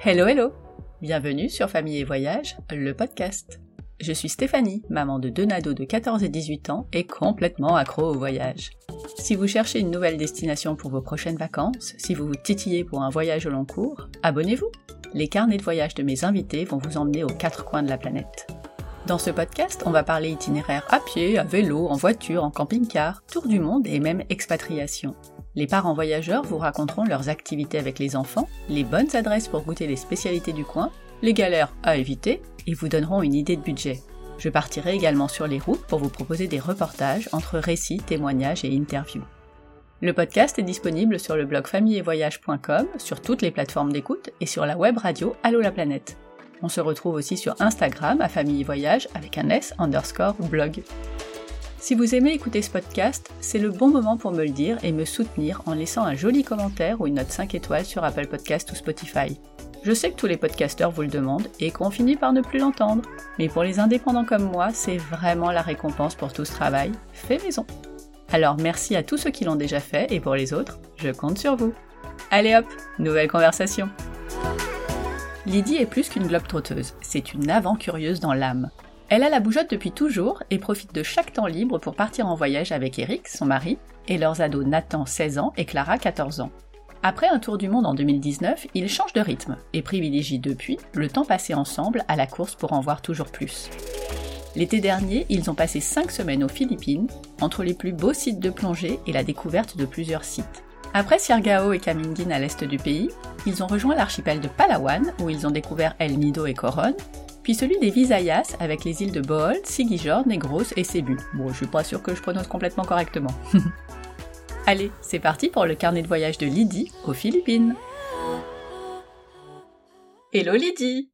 Hello hello Bienvenue sur Famille et Voyage, le podcast. Je suis Stéphanie, maman de deux nados de 14 et 18 ans et complètement accro au voyage. Si vous cherchez une nouvelle destination pour vos prochaines vacances, si vous vous titillez pour un voyage au long cours, abonnez-vous. Les carnets de voyage de mes invités vont vous emmener aux quatre coins de la planète. Dans ce podcast, on va parler itinéraire à pied, à vélo, en voiture, en camping-car, tour du monde et même expatriation. Les parents voyageurs vous raconteront leurs activités avec les enfants, les bonnes adresses pour goûter les spécialités du coin, les galères à éviter et vous donneront une idée de budget. Je partirai également sur les routes pour vous proposer des reportages entre récits, témoignages et interviews. Le podcast est disponible sur le blog familleetvoyage.com, sur toutes les plateformes d'écoute et sur la web radio Allo la planète. On se retrouve aussi sur Instagram à Famille Voyage avec un S underscore blog. Si vous aimez écouter ce podcast, c'est le bon moment pour me le dire et me soutenir en laissant un joli commentaire ou une note 5 étoiles sur Apple Podcast ou Spotify. Je sais que tous les podcasteurs vous le demandent et qu'on finit par ne plus l'entendre, mais pour les indépendants comme moi, c'est vraiment la récompense pour tout ce travail fait maison. Alors merci à tous ceux qui l'ont déjà fait et pour les autres, je compte sur vous. Allez hop, nouvelle conversation. Lydie est plus qu'une globe trotteuse, c'est une avant-curieuse dans l'âme. Elle a la bougeotte depuis toujours et profite de chaque temps libre pour partir en voyage avec Eric, son mari, et leurs ados Nathan, 16 ans, et Clara, 14 ans. Après un tour du monde en 2019, ils changent de rythme et privilégient depuis le temps passé ensemble à la course pour en voir toujours plus. L'été dernier, ils ont passé 5 semaines aux Philippines, entre les plus beaux sites de plongée et la découverte de plusieurs sites. Après Siargao et Camindin à l'est du pays, ils ont rejoint l'archipel de Palawan où ils ont découvert El Nido et Coron, puis celui des Visayas avec les îles de Bohol, Sigijor, Negros et Cebu. Bon, je suis pas sûre que je prononce complètement correctement. Allez, c'est parti pour le carnet de voyage de Lydie aux Philippines. Hello Lydie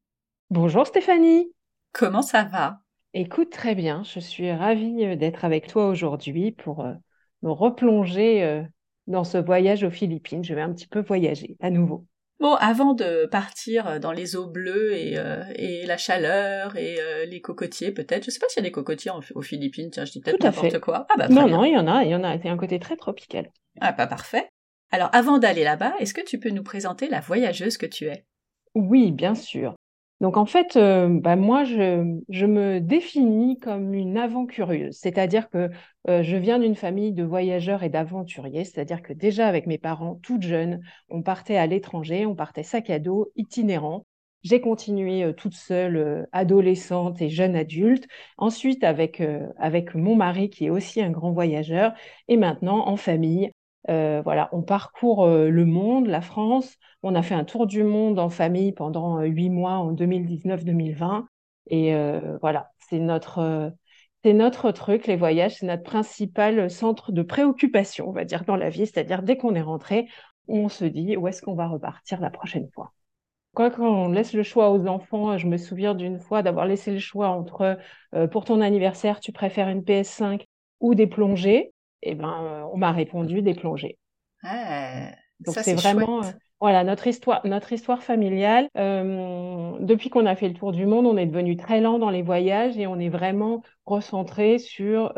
Bonjour Stéphanie Comment ça va? Écoute, très bien. Je suis ravie euh, d'être avec toi aujourd'hui pour euh, me replonger euh, dans ce voyage aux Philippines. Je vais un petit peu voyager à nouveau. Bon, avant de partir dans les eaux bleues et, et la chaleur et les cocotiers, peut-être. Je sais pas s'il y a des cocotiers aux Philippines. Tiens, je dis peut-être n'importe quoi. Ah bah non, non, il y en a. Il y en a. C'est un côté très tropical. Ah, pas parfait. Alors, avant d'aller là-bas, est-ce que tu peux nous présenter la voyageuse que tu es? Oui, bien sûr. Donc en fait, euh, bah, moi, je, me définis comme une avant-curieuse, c'est-à-dire que euh, je viens d'une famille de voyageurs et d'aventuriers, c'est-à-dire que déjà avec mes parents, toutes jeunes, on partait à l'étranger, on partait sac à dos, itinérant. J'ai continué euh, toute seule, adolescente et jeune adulte. Ensuite, avec, avec mon mari, qui est aussi un grand voyageur, et maintenant en famille, euh, voilà, on parcourt euh, le monde, la France. On a fait un tour du monde en famille pendant euh, huit mois en 2019-2020. Et voilà, c'est notre, notre truc, les voyages, c'est notre principal centre de préoccupation, on va dire, dans la vie. C'est-à-dire, dès qu'on est rentré, on se dit où est-ce qu'on va repartir la prochaine fois? Quand on laisse le choix aux enfants, je me souviens d'une fois d'avoir laissé le choix entre pour ton anniversaire, tu préfères une PS5 ou des plongées eh ben, euh, on m'a répondu des plongées. Ah, Donc c'est vraiment euh, voilà notre histoire, notre histoire familiale. Euh, depuis qu'on a fait le tour du monde, on est devenu très lent dans les voyages et on est vraiment recentré sur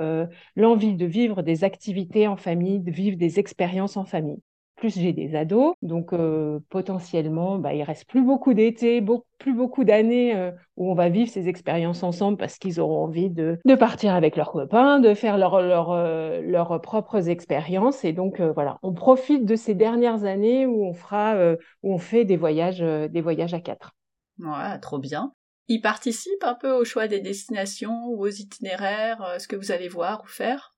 l'envie de vivre des activités en famille, de vivre des expériences en famille plus j'ai des ados. Donc euh, potentiellement, bah, il reste plus beaucoup d'été, plus beaucoup d'années euh, où on va vivre ces expériences ensemble parce qu'ils auront envie de, partir avec leurs copains, de faire leur, leur, euh, leurs propres expériences. Et donc voilà, on profite de ces dernières années où on fera, on fait des voyages, des voyages à quatre. Ouais, trop bien. Ils participent un peu au choix des destinations ou aux itinéraires, ce que vous allez voir ou faire?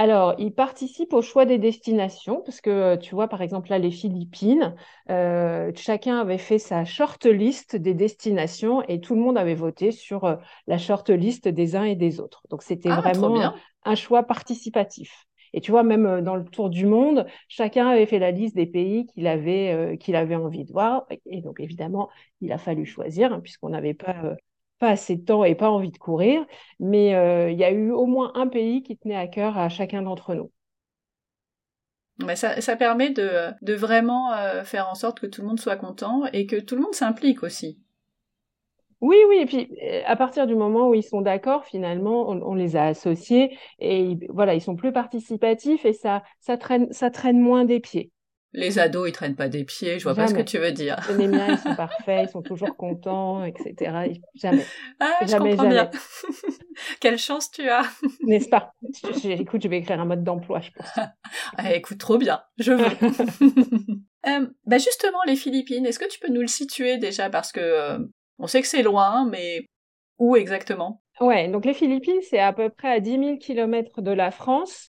Alors, ils participent au choix des destinations, parce que euh, tu vois, par exemple, là, les Philippines, euh, chacun avait fait sa short list des destinations et tout le monde avait voté sur euh, la short list des uns et des autres. Donc, c'était ah, vraiment un, choix participatif. Et tu vois, même dans le tour du monde, chacun avait fait la liste des pays qu'il avait, qu'il avait envie de voir. Et donc, évidemment, il a fallu choisir, hein, puisqu'on n'avait pas pas assez de temps et pas envie de courir, mais euh, il y a eu au moins un pays qui tenait à cœur à chacun d'entre nous. ça, permet de, vraiment euh, faire en sorte que tout le monde soit content et que tout le monde s'implique aussi. Oui, oui, et puis à partir du moment où ils sont d'accord, finalement, on, les a associés et voilà, ils sont plus participatifs et ça, ça, traîne, ça traîne moins des pieds. Les ados, ils traînent pas des pieds, je vois pas ce que tu veux dire. Les miens, ils sont parfaits, ils sont toujours contents, etc. Jamais. Ah, je jamais, comprends bien. Quelle chance tu as. N'est-ce pas? Écoute, je vais écrire un mode d'emploi, je pense. ah, écoute, trop bien, je veux. euh, bah justement, les Philippines, est-ce que tu peux nous le situer déjà? Parce que euh, on sait que c'est loin, mais où exactement? Ouais, donc les Philippines, c'est à peu près à 10 000 km de la France.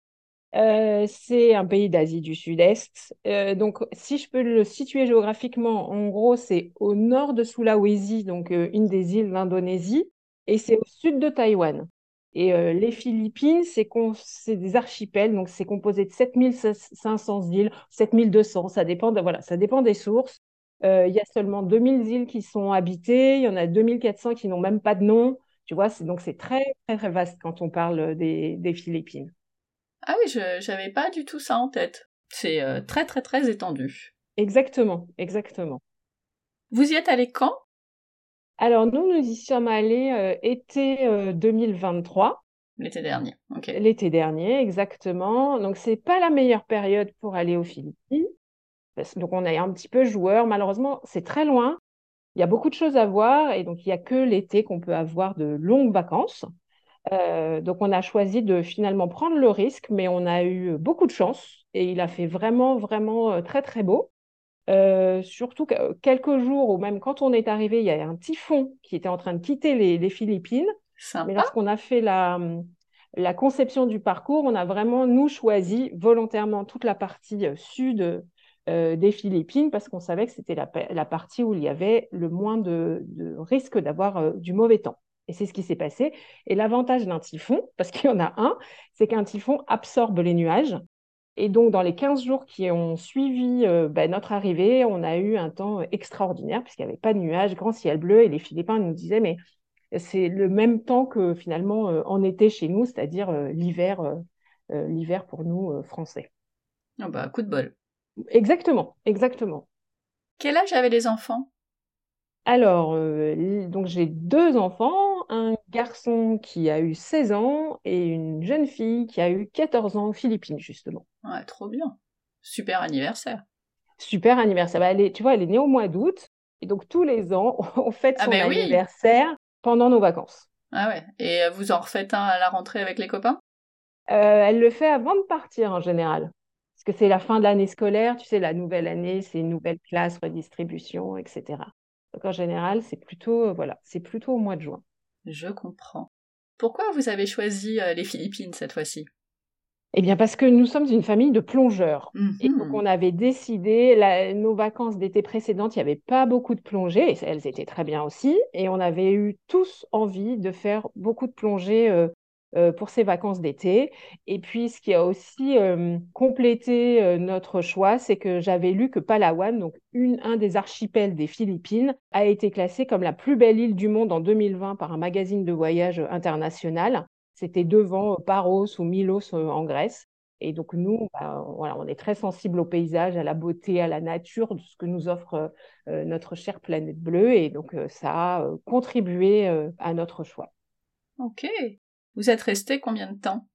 Euh, c'est un pays d'Asie du Sud-Est. Euh, donc, si je peux le situer géographiquement, en gros, c'est au nord de Sulawesi, donc euh, une des îles d'Indonésie, et c'est au sud de Taïwan. Et les Philippines, c'est des archipels, donc c'est composé de 7500 îles, 7200, ça dépend, voilà, ça dépend des sources. Il y a seulement 2000 îles qui sont habitées, il y en a 2400 qui n'ont même pas de nom. Tu vois, donc c'est très, très, très vaste quand on parle des Philippines. Ah oui, je n'avais pas du tout ça en tête. C'est euh, très très très étendu. Exactement, exactement. Vous y êtes allé quand? Alors nous, nous y sommes allés euh, été 2023. Euh, L'été dernier, ok. L'été dernier, exactement. Donc c'est pas la meilleure période pour aller aux Philippines. Donc on est un petit peu joueur. Malheureusement, c'est très loin. Il y a beaucoup de choses à voir et donc il n'y a que l'été qu'on peut avoir de longues vacances. Euh, donc, on a choisi de finalement prendre le risque, mais on a eu beaucoup de chance et il a fait vraiment, vraiment euh, très, très beau. Euh, surtout quelques jours, ou même quand on est arrivé, il y a un typhon qui était en train de quitter les, Philippines. Mais lorsqu'on a fait la, la conception du parcours, on a vraiment, nous, choisi volontairement toute la partie sud des Philippines parce qu'on savait que c'était la, la, partie où il y avait le moins de, de risque d'avoir du mauvais temps. Et c'est ce qui s'est passé. Et l'avantage d'un typhon, parce qu'il y en a un, c'est qu'un typhon absorbe les nuages. Et donc, dans les 15 jours qui ont suivi euh, bah, notre arrivée, on a eu un temps extraordinaire, puisqu'il n'y avait pas de nuages, grand ciel bleu. Et les Philippins nous disaient, mais c'est le même temps que finalement euh, en été chez nous, c'est-à-dire euh, l'hiver, l'hiver pour nous, Français. Ah bah, coup de bol. Exactement, exactement. Quel âge avaient les enfants? Alors, donc j'ai deux enfants un garçon qui a eu 16 ans et une jeune fille qui a eu 14 ans aux Philippines, justement. Ouais, trop bien. Super anniversaire. Super anniversaire. Bah, tu vois, elle est née au mois d'août. Et donc, tous les ans, on fête ah, son ben anniversaire pendant nos vacances. Ah ouais. Et vous en refaites un à la rentrée avec les copains? Euh, Elle le fait avant de partir, en général. Parce que c'est la fin de l'année scolaire, tu sais, la nouvelle année, c'est une nouvelle classe, redistribution, etc. Donc, en général, c'est plutôt, euh, voilà, c'est plutôt au mois de juin. Je comprends. Pourquoi vous avez choisi euh, les Philippines cette fois-ci? Eh bien, parce que nous sommes une famille de plongeurs. Et donc, mhm. on avait décidé, nos vacances d'été précédentes, il n'y avait pas beaucoup de plongées, et elles étaient très bien aussi. Et on avait eu tous envie de faire beaucoup de plongées euh, euh, pour ces vacances d'été. Et puis, ce qui a aussi euh, complété euh, notre choix, c'est que j'avais lu que Palawan, donc un des archipels des Philippines, a été classé comme la plus belle île du monde en 2020 par un magazine de voyage international. C'était devant Paros ou Milos en Grèce. Et donc, nous, bah, voilà, on est très sensible au paysage, à la beauté, à la nature, de ce que nous offre notre chère planète bleue. Et donc, ça a contribué à notre choix. Ok. Vous êtes resté combien de temps?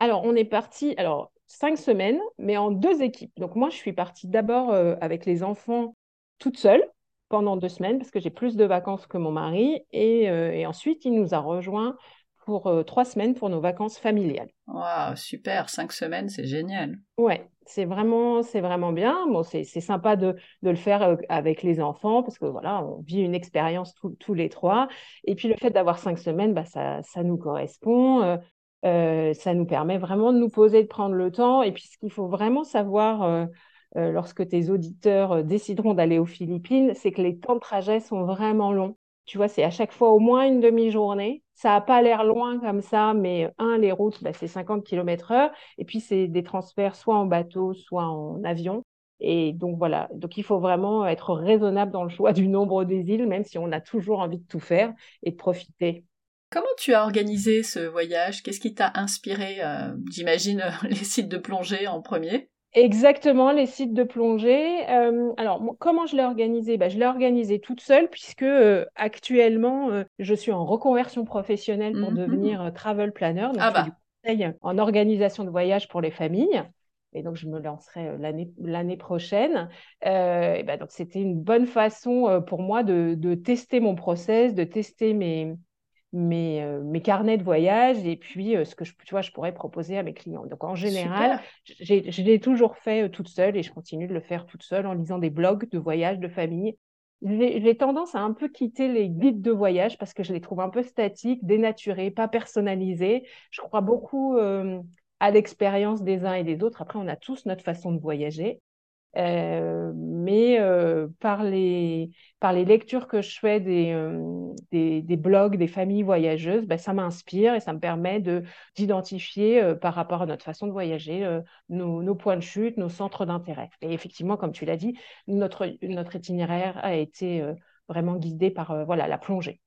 Alors, on est parti, alors, cinq semaines, mais en deux équipes. Donc, moi, je suis partie d'abord euh, avec les enfants toute seule pendant deux semaines parce que j'ai plus de vacances que mon mari. Et, euh, ensuite, il nous a rejoints pour euh, trois semaines pour nos vacances familiales. Waouh, super, cinq semaines, c'est génial. Ouais, c'est vraiment, c'est vraiment bien. Bon, c'est sympa de, le faire avec les enfants parce que voilà, on vit une expérience tous les trois. Et puis le fait d'avoir cinq semaines, bah, ça, ça nous correspond. ça nous permet vraiment de nous poser, de prendre le temps. Et puis ce qu'il faut vraiment savoir lorsque tes auditeurs décideront d'aller aux Philippines, c'est que les temps de trajet sont vraiment longs. Tu vois, c'est à chaque fois au moins une demi-journée. Ça n'a pas l'air loin comme ça, mais un, les routes, bah, c'est 50 km/h. Et puis, c'est des transferts soit en bateau, soit en avion. Et donc, voilà. Donc, il faut vraiment être raisonnable dans le choix du nombre des îles, même si on a toujours envie de tout faire et de profiter. Comment tu as organisé ce voyage? Qu'est-ce qui t'a inspiré euh, J'imagine les sites de plongée en premier? Exactement, les sites de plongée. Euh, alors, comment je l'ai organisé bah, Je l'ai organisé toute seule puisque euh, actuellement, euh, je suis en reconversion professionnelle pour mmh devenir travel planner, donc ah bah. du conseil en organisation de voyage pour les familles. et donc je me lancerai l'année prochaine. et ben donc c'était une bonne façon pour moi de, de, tester mon process, de tester mes, mes, mes carnets de voyage et puis ce que je, tu vois, je pourrais proposer à mes clients. Donc en général, je l'ai toujours fait toute seule et je continue de le faire toute seule en lisant des blogs de voyage, de famille j'ai tendance à un peu quitter les guides de voyage parce que je les trouve un peu statiques, dénaturés, pas personnalisés. Je crois beaucoup euh, à l'expérience des uns et des autres. Après, on a tous notre façon de voyager. Euh, mais euh, par, les, par les lectures que je fais des, euh, des, blogs des familles voyageuses, ben, ça m'inspire et ça me permet d'identifier par rapport à notre façon de voyager nos, nos, points de chute, nos centres d'intérêt. Et effectivement, comme tu l'as dit, notre, notre itinéraire a été vraiment guidé par voilà, la plongée.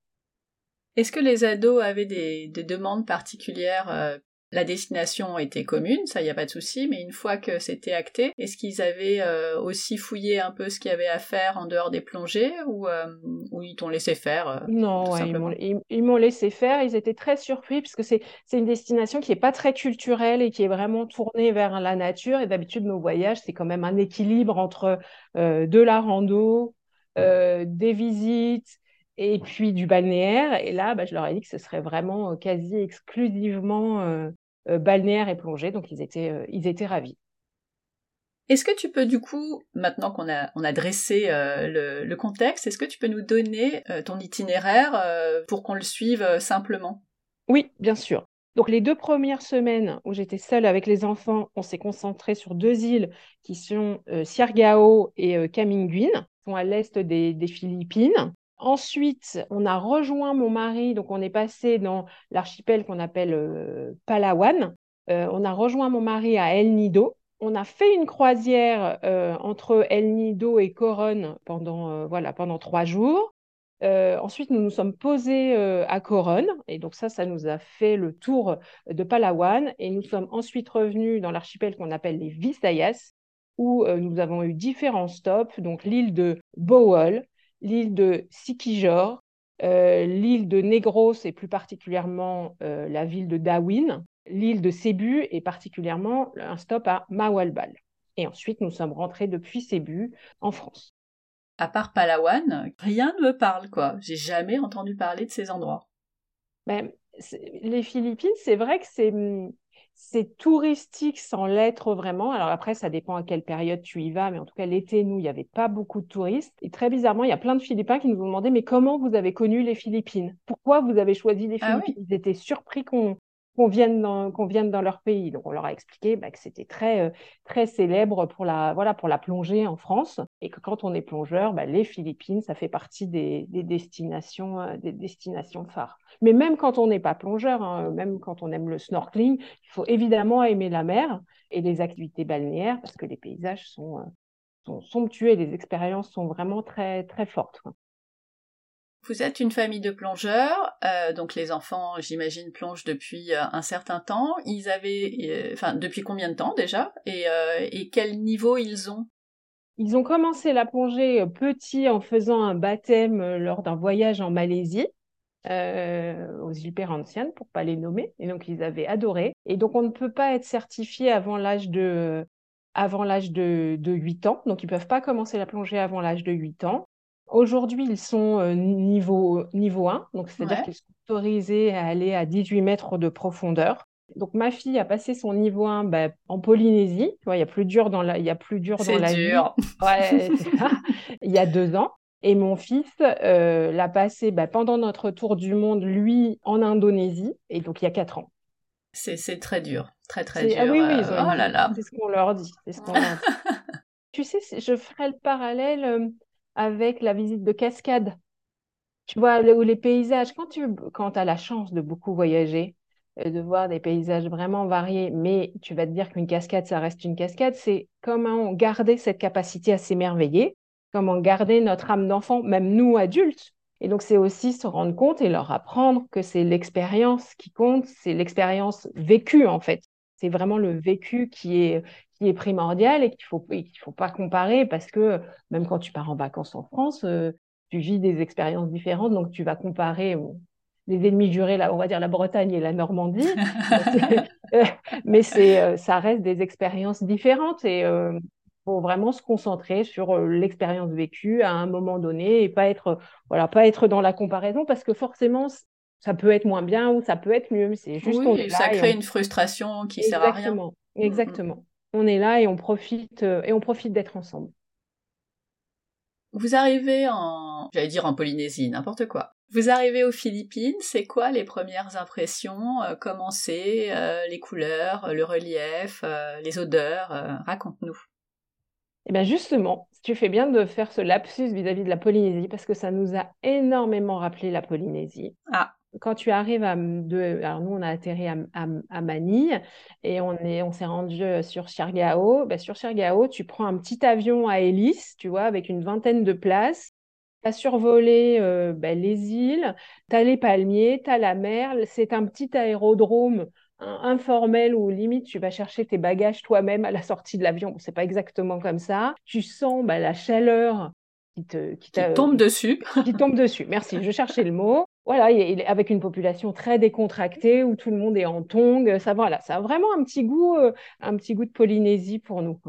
Est-ce que les ados avaient des, des demandes particulières la destination était commune, ça y a pas de souci, mais une fois que c'était acté, est-ce qu'ils avaient euh, aussi fouillé un peu ce qu'il y avait à faire en dehors des plongées ou, euh, ils t'ont laissé faire euh, Non, ils m'ont laissé faire. Ils étaient très surpris parce que c'est une destination qui est pas très culturelle et qui est vraiment tournée vers la nature. Et d'habitude, nos voyages, c'est quand même un équilibre entre de la rando, des visites, et puis du balnéaire. Et là, bah, je leur ai dit que ce serait vraiment quasi exclusivement euh, balnéaire et plongée, donc ils étaient, euh, ils étaient ravis. Est-ce que tu peux du coup, maintenant qu'on a, on a dressé euh, le, contexte, est-ce que tu peux nous donner ton itinéraire pour qu'on le suive simplement? Oui, bien sûr. Donc les deux premières semaines où j'étais seule avec les enfants, on s'est concentré sur deux îles qui sont Siargao et Caminguin, qui sont à l'est des, Philippines. Ensuite, on a rejoint mon mari, donc on est passé dans l'archipel qu'on appelle euh, Palawan. Euh, on a rejoint mon mari à El Nido. On a fait une croisière euh, entre El Nido et Coron pendant, voilà, pendant trois jours. ensuite, nous nous sommes posés à Coron, et donc ça, ça nous a fait le tour de Palawan. Et nous sommes ensuite revenus dans l'archipel qu'on appelle les Visayas, où nous avons eu différents stops, donc l'île de Bohol, l'île de Sikijor, euh, l'île de Negros et plus particulièrement euh, la ville de Darwin, l'île de Cebu et particulièrement un stop à Mawalbal. Et ensuite, nous sommes rentrés depuis Cebu en France. À part Palawan, rien ne me parle, quoi. J'ai jamais entendu parler de ces endroits. Ben, les Philippines, c'est vrai que c'est hum, c'est touristique sans l'être vraiment. Alors après, ça dépend à quelle période tu y vas, mais en tout cas, l'été, nous, il n'y avait pas beaucoup de touristes. Et très bizarrement, il y a plein de Philippins qui nous ont demandé, mais comment vous avez connu les Philippines? Pourquoi vous avez choisi les ah Philippines? Ils étaient surpris qu'on qu'on vienne, dans, qu'on vienne dans leur pays. Donc, on leur a expliqué bah, que c'était très, euh, très célèbre pour la, voilà, pour la plongée en France et que quand on est plongeur, bah, les Philippines, ça fait partie des, des destinations, euh, des destinations phares. Mais même quand on n'est pas plongeur, hein, même quand on aime le snorkeling, il faut évidemment aimer la mer et les activités balnéaires parce que les paysages sont, euh, somptueux et les expériences sont vraiment très, très fortes. Vous êtes une famille de plongeurs, euh, donc les enfants, j'imagine, plongent depuis un certain temps. Ils avaient, enfin, depuis combien de temps déjà? Et, quel niveau ils ont? Ils ont commencé la plongée petit en faisant un baptême lors d'un voyage en Malaisie. aux îles Perhentianes, pour pas les nommer, et donc ils avaient adoré. Et donc on ne peut pas être certifié avant l'âge de avant l'âge de, de 8 ans, donc ils peuvent pas commencer la plongée avant l'âge de 8 ans. Aujourd'hui, ils sont euh, niveau, niveau 1, donc c'est-à-dire qu'ils sont autorisés à aller à 18 mètres de profondeur. Donc ma fille a passé son niveau 1 bah, en Polynésie. Tu vois, il y a plus dur dans la, il y a plus dur dans la dur. Ouais, ça. il y a deux ans. Et mon fils euh, l'a passé bah, pendant notre tour du monde, lui, en Indonésie, et donc il y a quatre ans. C'est très dur, très très dur. Ah oui, oui, euh, oh là là. C'est ce qu'on leur dit. Ce leur dit. tu sais, je ferai le parallèle avec la visite de cascade. Tu vois, où les paysages, quand tu quand as la chance de beaucoup voyager, euh, de voir des paysages vraiment variés, mais tu vas te dire qu'une cascade, ça reste une cascade, c'est comment garder cette capacité à s'émerveiller, comment garder notre âme d'enfant, même nous adultes. Et donc, c'est aussi se rendre compte et leur apprendre que c'est l'expérience qui compte, c'est l'expérience vécue, en fait. C'est vraiment le vécu qui est, qui est primordial et qu'il faut qu'il faut pas comparer parce que même quand tu pars en vacances en France, euh, tu vis des expériences différentes, donc tu vas comparer des ennemis jurés, là, on va dire la Bretagne et la Normandie. mais c'est, ça reste des expériences différentes et il faut vraiment se concentrer sur l'expérience vécue à un moment donné et pas être, voilà, pas être dans la comparaison parce que forcément, ça peut être moins bien ou ça peut être mieux. C'est juste oui, ça crée une frustration qui sert à rien. Exactement. Exactement. On est là et on profite et on profite d'être ensemble. Vous arrivez en, j'allais dire en Polynésie, n'importe quoi. Vous arrivez aux Philippines, c'est quoi les premières impressions euh, Comment c'est euh, Les couleurs, le relief, euh, les odeurs Raconte-nous. Eh bien justement, tu fais bien de faire ce lapsus vis-à-vis -vis de la Polynésie parce que ça nous a énormément rappelé la Polynésie. Ah quand tu arrives à de, alors nous on a atterri à, à, Manille et on est on s'est rendu euh, sur Siargao. Ben, sur Siargao, tu prends un petit avion à hélice, tu vois, avec une vingtaine de places. Tu as survolé euh, ben, les îles, tu as les palmiers, tu as la mer. C'est un petit aérodrome informel où limite tu vas chercher tes bagages toi-même à la sortie de l'avion. Bon, c'est pas exactement comme ça. Tu sens ben, la chaleur qui te qui, tombe dessus. qui tombe dessus. Merci, je cherchais le mot voilà, il est avec une population très décontractée où tout le monde est en tongs. Ça, voilà, ça a vraiment un petit goût, euh, un petit goût de Polynésie pour nous.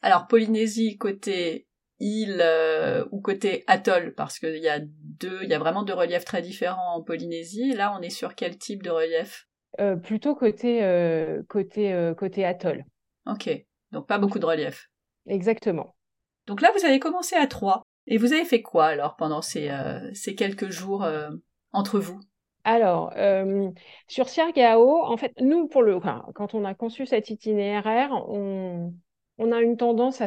Alors Polynésie côté île euh, ou côté atoll, parce qu'il y a deux, il y a vraiment deux reliefs très différents en Polynésie. Là, on est sur quel type de relief? Euh, Plutôt côté côté côté atoll. Ok, donc pas beaucoup de relief. Exactement. Donc là, vous avez commencé à trois. Et vous avez fait quoi alors pendant ces, ces quelques jours entre vous? Alors, euh, sur Siargao, en fait, nous, pour le, quand on a conçu cet itinéraire, on, a une tendance à,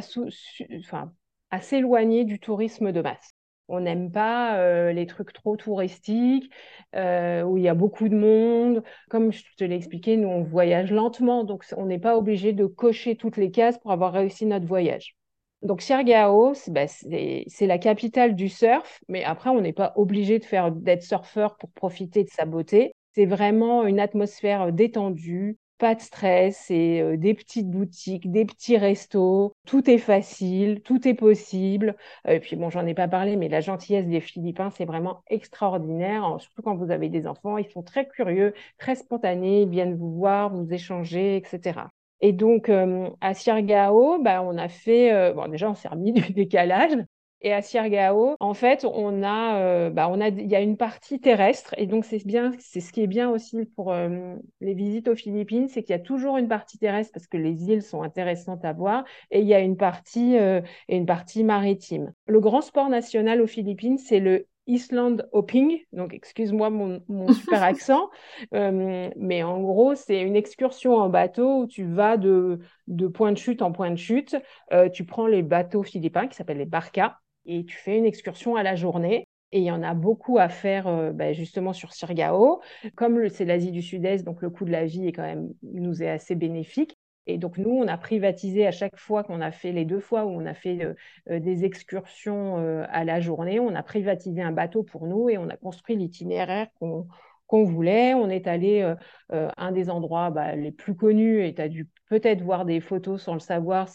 à s'éloigner du tourisme de masse. On n'aime pas euh, les trucs trop touristiques, euh, où il y a beaucoup de monde. Comme je te l'ai expliqué, nous, on voyage lentement, donc on n'est pas obligé de cocher toutes les cases pour avoir réussi notre voyage. Donc Siargao, bah, c'est la capitale du surf, mais après, on n'est pas obligé d'être surfeur pour profiter de sa beauté. C'est vraiment une atmosphère détendue, pas de stress, et euh, des petites boutiques, des petits restos. Tout est facile, tout est possible. Et puis bon, j'en ai pas parlé, mais la gentillesse des Philippins, c'est vraiment extraordinaire. Surtout quand vous avez des enfants, ils sont très curieux, très spontanés, ils viennent vous voir, vous échanger, etc. Et donc, euh, à Siargao, bah, on a fait, euh, bon, déjà, on s'est remis du décalage. Et à Siargao, en fait, on a, euh, bah, on a, il y a une partie terrestre. Et donc, c'est bien, c'est ce qui est bien aussi pour les visites aux Philippines, c'est qu'il y a toujours une partie terrestre parce que les îles sont intéressantes à voir. Et il y a une partie, et une partie maritime. Le grand sport national aux Philippines, c'est le Island Hopping, donc excuse-moi mon, super accent, euh, mais en gros, c'est une excursion en bateau où tu vas de, de point de chute en point de chute. Euh, tu prends les bateaux philippins qui s'appellent les barcas et tu fais une excursion à la journée. Et il y en a beaucoup à faire euh, bah, justement sur Sirgao. Comme c'est l'Asie du Sud-Est, donc le coût de la vie est quand même nous est assez bénéfique. Et donc, nous, on a privatisé à chaque fois qu'on a fait les deux fois où on a fait euh, euh, des excursions à la journée, on a privatisé un bateau pour nous et on a construit l'itinéraire qu'on voulait. On est allé un des endroits bah, les plus connus et tu as dû peut-être voir des photos sans le savoir,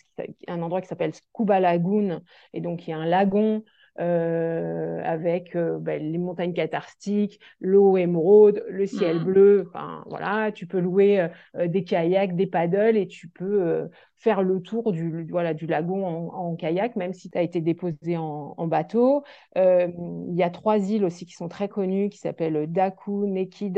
un endroit qui s'appelle Scuba Lagoon. Et donc, il y a un lagon euh, avec euh, ben, les montagnes catharstiques, l'eau émeraude, le ciel mmh. bleu. Enfin, voilà, tu peux louer euh, des kayaks, des paddles et tu peux faire le tour du, voilà, du lagon en, kayak, même si tu as été déposé en, bateau. Euh, il y a trois îles aussi qui sont très connues, qui s'appellent Daku, Naked,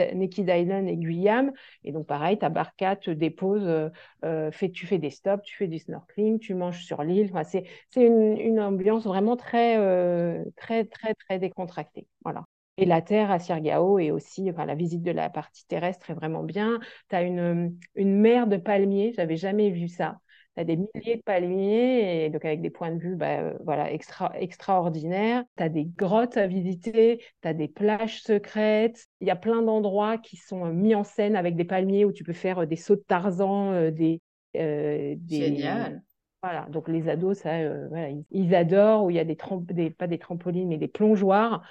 Island et Guyam. Et donc, pareil, ta barca te dépose, euh, fait, tu fais des stops, tu fais du snorkeling, tu manges sur l'île. Enfin, c'est une, ambiance vraiment très, euh, très, très, très décontractée. Voilà. Et la terre à Sirgao et aussi, enfin, la visite de la partie terrestre est vraiment bien. Tu as une, une mer de palmiers, j'avais jamais vu ça tu as des milliers de palmiers, et donc avec des points de vue bah, euh, voilà, extra, extraordinaires. Tu as des grottes à visiter, tu as des plages secrètes. Il y a plein d'endroits qui sont euh, mis en scène avec des palmiers où tu peux faire euh, des sauts de Tarzan, des, des... Génial voilà, donc les ados, ça, voilà, ils, adorent, où il y a des, des, pas des trampolines, mais des plongeoires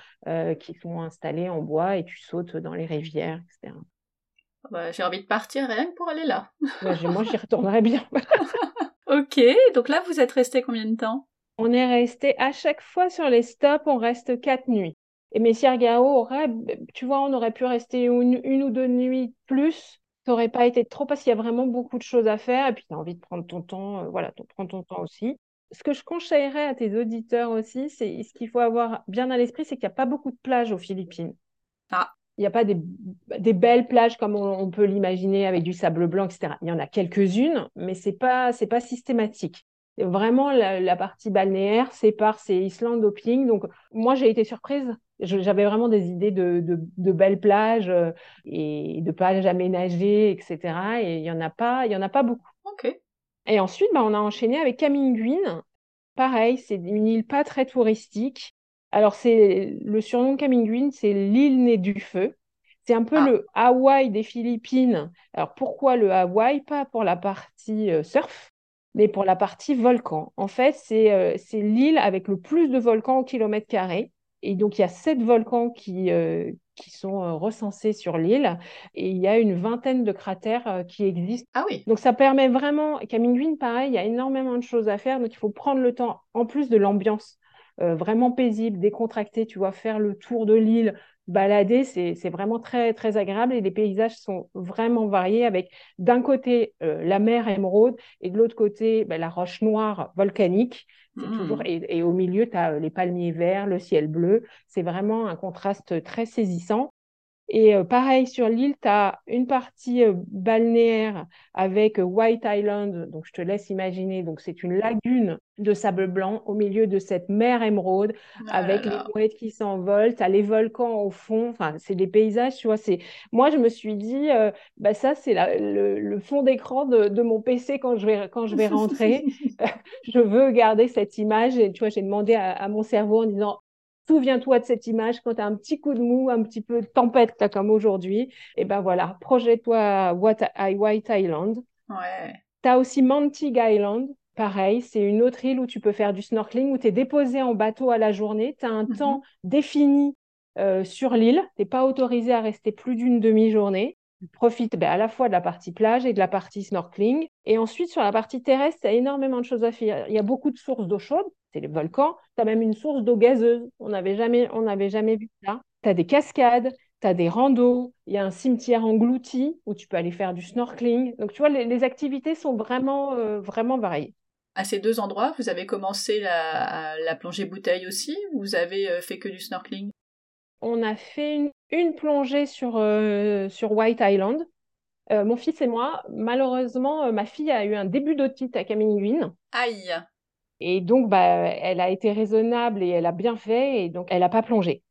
qui sont installés en bois et tu sautes dans les rivières, etc. Bah, j'ai envie de partir rien que pour aller là. moi, j'y retournerai bien. ok, donc là, vous êtes resté combien de temps? On est resté à chaque fois sur les stops, on reste quatre nuits. Et Messier-Gao aurait, tu vois, on aurait pu rester une, une ou deux nuits plus. Ça n'aurait pas été trop parce qu'il y a vraiment beaucoup de choses à faire. Et puis, tu as envie de prendre ton temps. Euh, voilà, tu prends ton temps aussi. Ce que je conseillerais à tes auditeurs aussi, c'est ce qu'il faut avoir bien à l'esprit, c'est qu'il n'y a pas beaucoup de plages aux Philippines. Ah. Il n'y a pas des, des, belles plages comme on, on peut l'imaginer avec du sable blanc, etc. Il y en a quelques-unes, mais ce n'est pas, pas systématique. Vraiment, la, partie balnéaire sépare ces Island Opling. Donc, moi, j'ai été surprise. J'avais vraiment des idées de, de, belles plages euh, et de plages aménagées, etc. Et il n'y en, a pas, il y en a pas beaucoup. OK. Et ensuite, bah, on a enchaîné avec Kaminguin. Pareil, c'est une île pas très touristique. Alors, c'est le surnom Kaminguin, c'est l'île née du feu. C'est un peu ah. le Hawaï des Philippines. Alors, pourquoi le Hawaï? Pas pour la partie euh, surf, mais pour la partie volcan. En fait, euh, c'est l'île avec le plus de volcans au kilomètre carré. Et donc, il y a sept volcans qui, euh, qui sont recensés sur l'île. Et il y a une vingtaine de cratères qui existent. Ah oui. Donc, ça permet vraiment. Kaminguin, pareil, il y a énormément de choses à faire. Donc, il faut prendre le temps, en plus de l'ambiance vraiment paisible, décontractée, tu vois, faire le tour de l'île, balader, c'est vraiment très, très agréable et les paysages sont vraiment variés avec d'un côté euh, la mer émeraude et de l'autre côté bah, la roche noire volcanique. Toujours, mmh. et, et, au milieu, tu as euh, les palmiers verts, le ciel bleu. C'est vraiment un contraste très saisissant. Et euh, pareil, sur l'île, tu as une partie euh, balnéaire avec euh, White Island. Donc, je te laisse imaginer. Donc, c'est une lagune de sable blanc au milieu de cette mer émeraude ah avec les mouettes qui s'envolent. Tu as les volcans au fond. Enfin, c'est des paysages, tu vois. C'est... Moi, je me suis dit, bah, ça, c'est le, fond d'écran de, mon PC quand je vais, quand je vais rentrer. je veux garder cette image. Et tu vois, j'ai demandé à, à mon cerveau en disant, Souviens-toi de cette image quand tu as un petit coup de mou, un petit peu de tempête as comme aujourd'hui. Et ben voilà, projette-toi à White Island. Ouais. Tu as aussi Mantig Island. Pareil, c'est une autre île où tu peux faire du snorkeling, où tu es déposé en bateau à la journée. Tu as un mhm. temps défini euh, sur l'île. Tu n'es pas autorisé à rester plus d'une demi-journée. Tu profites ben, à la fois de la partie plage et de la partie snorkeling. Et ensuite, sur la partie terrestre, il y a énormément de choses à faire. Il y a beaucoup de sources d'eau chaude c'est les volcans. Tu as même une source d'eau gazeuse. On n'avait jamais, jamais vu ça. Tu as des cascades, tu as des randos, il y a un cimetière englouti où tu peux aller faire du snorkeling. Donc, tu vois, les, activités sont vraiment, euh, vraiment variées. À ces deux endroits, vous avez commencé la, la plongée bouteille aussi ou vous avez euh, fait que du snorkeling? On a fait une, plongée sur, euh, sur White Island. mon fils et moi, malheureusement, ma fille a eu un début d'otite à Kaminguin. Aïe et donc, bah, elle a été raisonnable et elle a bien fait, et donc elle n'a pas plongé.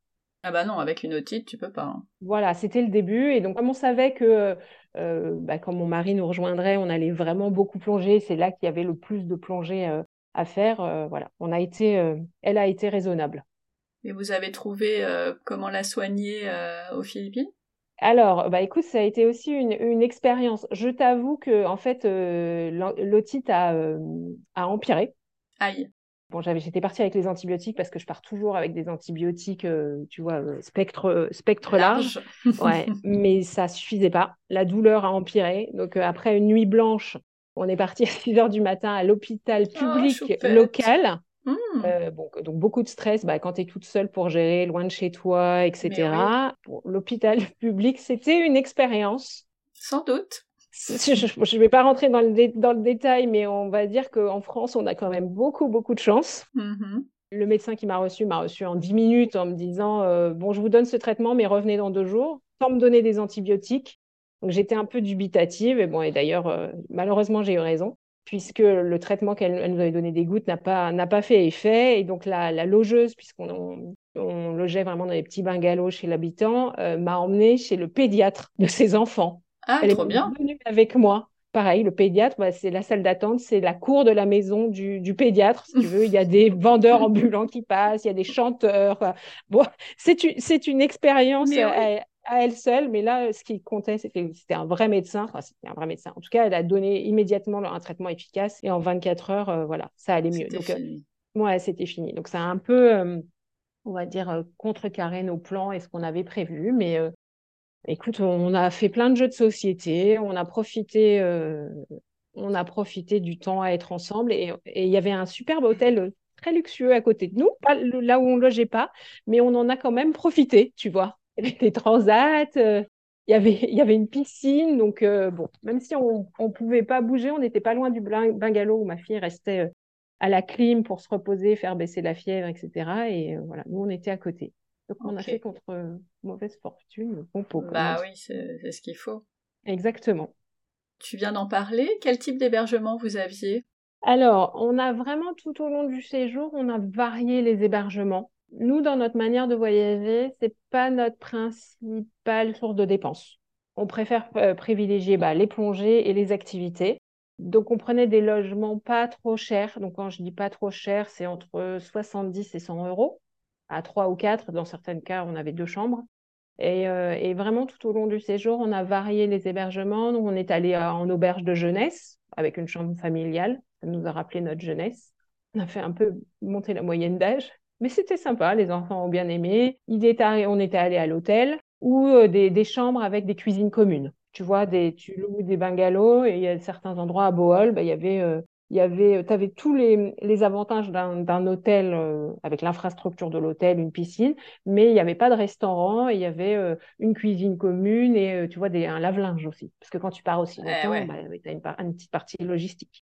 Ah bah non, avec une otite, tu peux pas. Hein. Voilà, c'était le début. Et donc, comme on savait que euh, bah, quand mon mari nous rejoindrait, on allait vraiment beaucoup plonger, c'est là qu'il y avait le plus de plongée euh, à faire. Euh, voilà, on a été, elle a été raisonnable. Et vous avez trouvé comment la soigner aux Philippines? Alors, bah écoute, ça a été aussi une, une expérience. Je t'avoue que en fait, l'otite a, a empiré. Aïe. Bon, j'étais partie avec les antibiotiques parce que je pars toujours avec des antibiotiques, euh, tu vois, euh, spectre, spectre large. ouais, mais ça suffisait pas. La douleur a empiré. Donc, euh, après une nuit blanche, on est parti à 6 heures du matin à l'hôpital oh, public local. Mmh. bon, donc beaucoup de stress bah, quand tu es toute seule pour gérer, loin de chez toi, etc. L'hôpital public, c'était une expérience. Sans doute je ne vais pas rentrer dans le, dans le détail, mais on va dire qu'en France, on a quand même beaucoup, beaucoup de chance. Mm-hmm. Le médecin qui m'a reçu m'a reçu en 10 minutes en me disant euh, Bon, je vous donne ce traitement, mais revenez dans deux jours, sans me donner des antibiotiques. Donc j'étais un peu dubitative. Et, bon, et d'ailleurs, euh, malheureusement, j'ai eu raison, puisque le traitement qu'elle nous avait donné des gouttes n'a pas, n'a pas fait effet. Et donc la, la logeuse, puisqu'on on, logeait vraiment dans les petits bungalows chez l'habitant, euh, m'a emmenée chez le pédiatre de ses enfants. Ah, Elle trop est bien. venue avec moi. Pareil, le pédiatre, bah, c'est la salle d'attente, c'est la cour de la maison du, pédiatre, si tu veux. Il y a des vendeurs ambulants qui passent, il y a des chanteurs. Bon, c'est une, expérience à, elle seule, mais là, ce qui comptait, c'était c'était un vrai médecin. Enfin, c'était un vrai médecin. En tout cas, elle a donné immédiatement un traitement efficace et en 24 heures, euh, voilà, ça allait mieux. Donc, euh, ouais, c'était fini. Donc, ça a un peu, euh, on va dire, contrecarré nos plans et ce qu'on avait prévu, mais Écoute, on a fait plein de jeux de société, on a profité, euh, on a profité du temps à être ensemble et il y avait un superbe hôtel très luxueux à côté de nous, là où on logeait pas, mais on en a quand même profité, tu vois. Il y avait des transats, euh, il, y avait, une piscine, donc euh, même si on ne pouvait pas bouger, on n'était pas loin du bungalow où ma fille restait à la clim pour se reposer, faire baisser la fièvre, etc. Et voilà, nous, on était à côté. Donc, on a fait contre mauvaise fortune, bon pot. Bah oui, c'est ce qu'il faut. Exactement. Tu viens d'en parler. Quel type d'hébergement vous aviez? Alors, on a vraiment tout au long du séjour, on a varié les hébergements. Nous, dans notre manière de voyager, c'est pas notre principale source de dépenses. On préfère euh, privilégier bah, les plongées et les activités. Donc, on prenait des logements pas trop chers. Donc, quand je dis pas trop cher, c'est entre 70 et 100 euros, à 3 ou 4. Dans certains cas, on avait deux chambres. Euh, et, vraiment, tout au long du séjour, on a varié les hébergements. Donc, on est allé en auberge de jeunesse avec une chambre familiale. Ça nous a rappelé notre jeunesse. On a fait un peu monter la moyenne d'âge. Mais c'était sympa, les enfants ont bien aimé. on était allé à l'hôtel ou euh, des, chambres avec des cuisines communes. Tu vois, des, tu loues des bungalows et il y a certains endroits à Bohol, bah, il y avait euh, il y avait, tu avais tous les, les avantages d'un hôtel euh, avec l'infrastructure de l'hôtel, une piscine, mais il n'y avait pas de restaurant, il y avait euh, une cuisine commune et euh, tu vois des, un lave-linge aussi. Parce que quand tu pars aussi eh longtemps, bah, tu as une, une, petite partie logistique.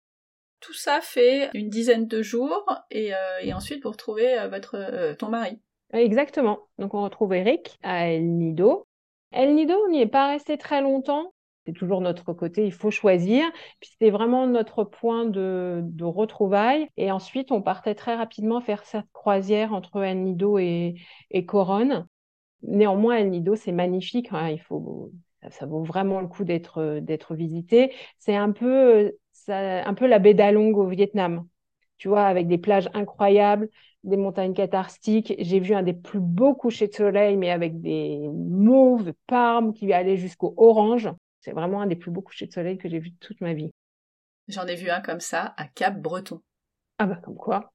Tout ça fait une dizaine de jours et, et ensuite vous retrouvez votre, ton mari. Exactement. Donc on retrouve Eric à El Nido. El Nido, on n'y est pas resté très longtemps c'est toujours notre côté, il faut choisir. C'était vraiment notre point de, retrouvailles. Et ensuite, on partait très rapidement faire cette croisière entre El Nido et, et Coronne. Néanmoins, El Nido, c'est magnifique. Hein. il faut, ça, vaut vraiment le coup d'être d'être visité. C'est un peu, un peu la baie d'Along au Vietnam. Tu vois, avec des plages incroyables, des montagnes catharstiques. J'ai vu un des plus beaux couchers de soleil, mais avec des mauves, parmes qui allaient jusqu'au orange. C'est vraiment un des plus beaux couchers de soleil que j'ai vu de toute ma vie. J'en ai vu un comme ça à Cap Breton. Ah bah comme quoi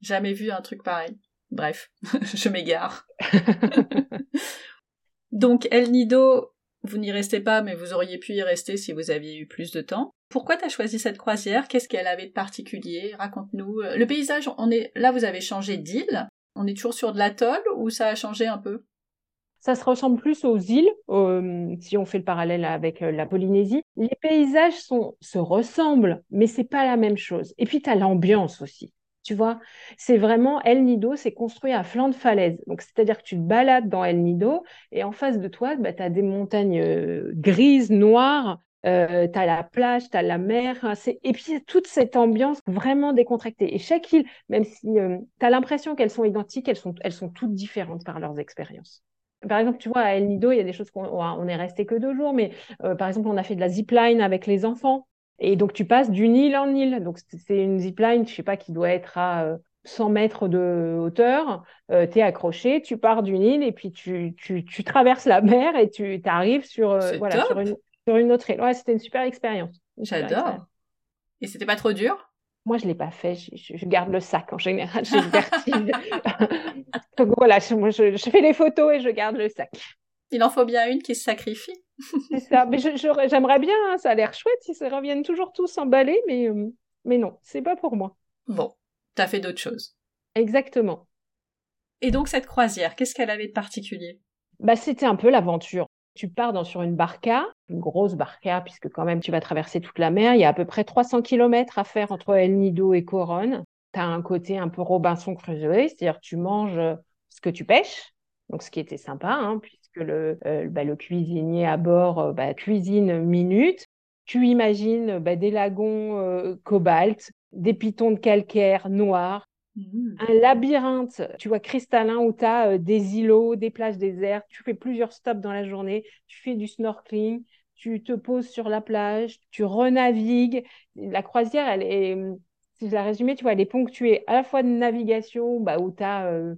Jamais vu un truc pareil. Bref, je m'égare. Donc El Nido, vous n'y restez pas, mais vous auriez pu y rester si vous aviez eu plus de temps. Pourquoi tu as choisi cette croisière? Qu'est-ce qu'elle avait de particulier? Raconte-nous. Le paysage, on est là, vous avez changé d'île. On est toujours sur de l'atoll ou ça a changé un peu? Ça se ressemble plus aux îles, si on fait le parallèle avec euh, la Polynésie. Les paysages se ressemblent, mais c'est pas la même chose. Et puis, tu as l'ambiance aussi. Tu vois, c'est vraiment El Nido, c'est construit à flanc de falaise. Donc, c'est-à-dire que tu te balades dans El Nido et en face de toi, bah, tu as des montagnes euh, grises, noires, euh, tu as la plage, tu as la mer, et puis toute cette ambiance vraiment décontractée. Et chaque île, même si tu as l'impression qu'elles sont identiques, elles sont toutes différentes par leurs expériences par exemple, tu vois, à El Nido, il y a des choses qu'on on est resté que deux jours, mais euh, par exemple, on a fait de la zipline avec les enfants. Et donc, tu passes d'une île en île. Donc, c'est une zipline, je sais pas, qui doit être à 100 euh, mètres de hauteur. Euh, tu es accroché, tu pars d'une île et puis tu, tu, tu, traverses la mer et tu arrives sur, voilà, sur, une, sur une autre île. Ouais, c'était une super expérience. J'adore. Et c'était pas trop dur? Moi, je ne l'ai pas fait. Je, garde le sac en général. J'ai le vertige. Donc voilà, je, fais les photos et je garde le sac. Il en faut bien une qui se sacrifie. C'est ça. Mais j'aimerais bien. Hein, ça a l'air chouette si ça reviennent toujours tous emballés, mais euh, mais non, c'est pas pour moi. Bon, tu as fait d'autres choses. Exactement. Et donc cette croisière, qu'est-ce qu'elle avait de particulier? Bah, c'était un peu l'aventure. Tu pars dans, sur une barca, une grosse barca, puisque quand même tu vas traverser toute la mer. Il y a à peu près 300 km à faire entre El Nido et Coronne. Tu as un côté un peu Robinson Crusoe, c'est-à-dire tu manges ce que tu pêches, donc ce qui était sympa, hein, puisque le, euh, bah, le, cuisinier à bord euh, bah, cuisine minute. Tu imagines bah, des lagons euh, cobalt, des pitons de calcaire noirs, Mmh. Un labyrinthe, tu vois, cristallin où tu as euh, des îlots, des plages désertes. Tu fais plusieurs stops dans la journée. Tu fais du snorkeling. Tu te poses sur la plage. Tu renavigues. La croisière, elle est, si je la résumais, tu vois, elle est ponctuée à la fois de navigation, bah, où tu as euh,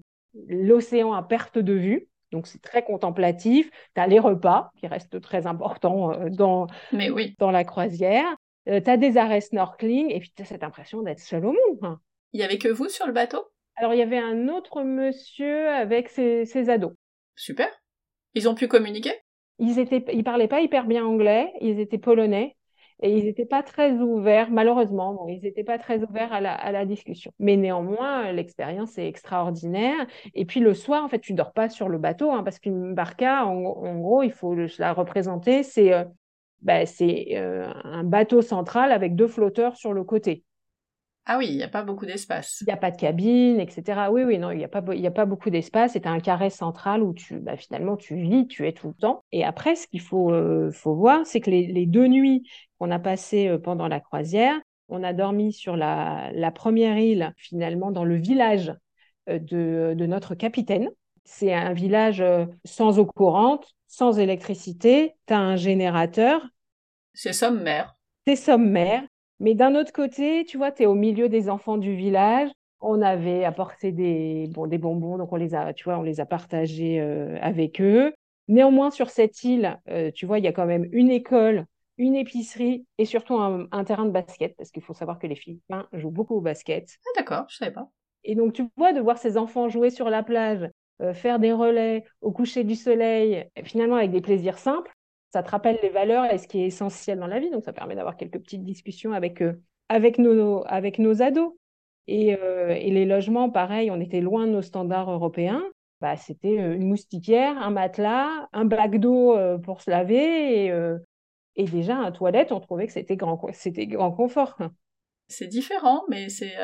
l'océan à perte de vue. Donc, c'est très contemplatif. Tu as les repas, qui restent très importants euh, dans, Mais oui. dans la croisière. tu as des arrêts snorkeling et puis tu as cette impression d'être seul au monde. Hein. Il y avait que vous sur le bateau? Alors, il y avait un autre monsieur avec ses, ados. Super. Ils ont pu communiquer? Ils étaient, ils parlaient pas hyper bien anglais, ils étaient polonais. Et ils n'étaient pas très ouverts, malheureusement, ils n'étaient pas très ouverts à la, discussion. Mais néanmoins, l'expérience est extraordinaire. Et puis le soir, en fait, tu dors pas sur le bateau, hein, parce qu'une barca, en, gros, il faut la représenter, c'est euh, bah, euh, un bateau central avec deux flotteurs sur le côté. Ah oui, il n'y a pas beaucoup d'espace. Il n'y a pas de cabine, etc. Oui, oui, non, il n'y a, pas, a pas beaucoup d'espace. C'est un carré central où tu, bah, finalement, tu vis, tu es tout le temps. Et après, ce qu'il faut, euh, faut voir, c'est que les, deux nuits qu'on a passées euh, pendant la croisière, on a dormi sur la, première île, finalement, dans le village euh, de, de notre capitaine. C'est un village sans eau courante, sans électricité. Tu as un générateur. C'est sommaire. C'est sommaire. Mais d'un autre côté, tu vois, tu es au milieu des enfants du village. On avait apporté des, bon, des bonbons, donc on les a, tu vois, on les a partagés euh, avec eux. Néanmoins, sur cette île, euh, tu vois, il y a quand même une école, une épicerie et surtout un, terrain de basket, parce qu'il faut savoir que les Philippins jouent beaucoup au basket. Ah, d'accord, je savais pas. Et donc, tu vois, de voir ces enfants jouer sur la plage, euh, faire des relais au coucher du soleil, finalement avec des plaisirs simples, ça te rappelle les valeurs et ce qui est essentiel dans la vie. Donc, ça permet d'avoir quelques petites discussions avec, euh, avec, nos, avec nos ados. Et, euh, et, les logements, pareil, on était loin de nos standards européens. Bah, c'était euh, une moustiquière, un matelas, un bac d'eau pour se laver et, et, déjà un toilette. On trouvait que c'était grand, c'était grand confort. C'est différent, mais c'est,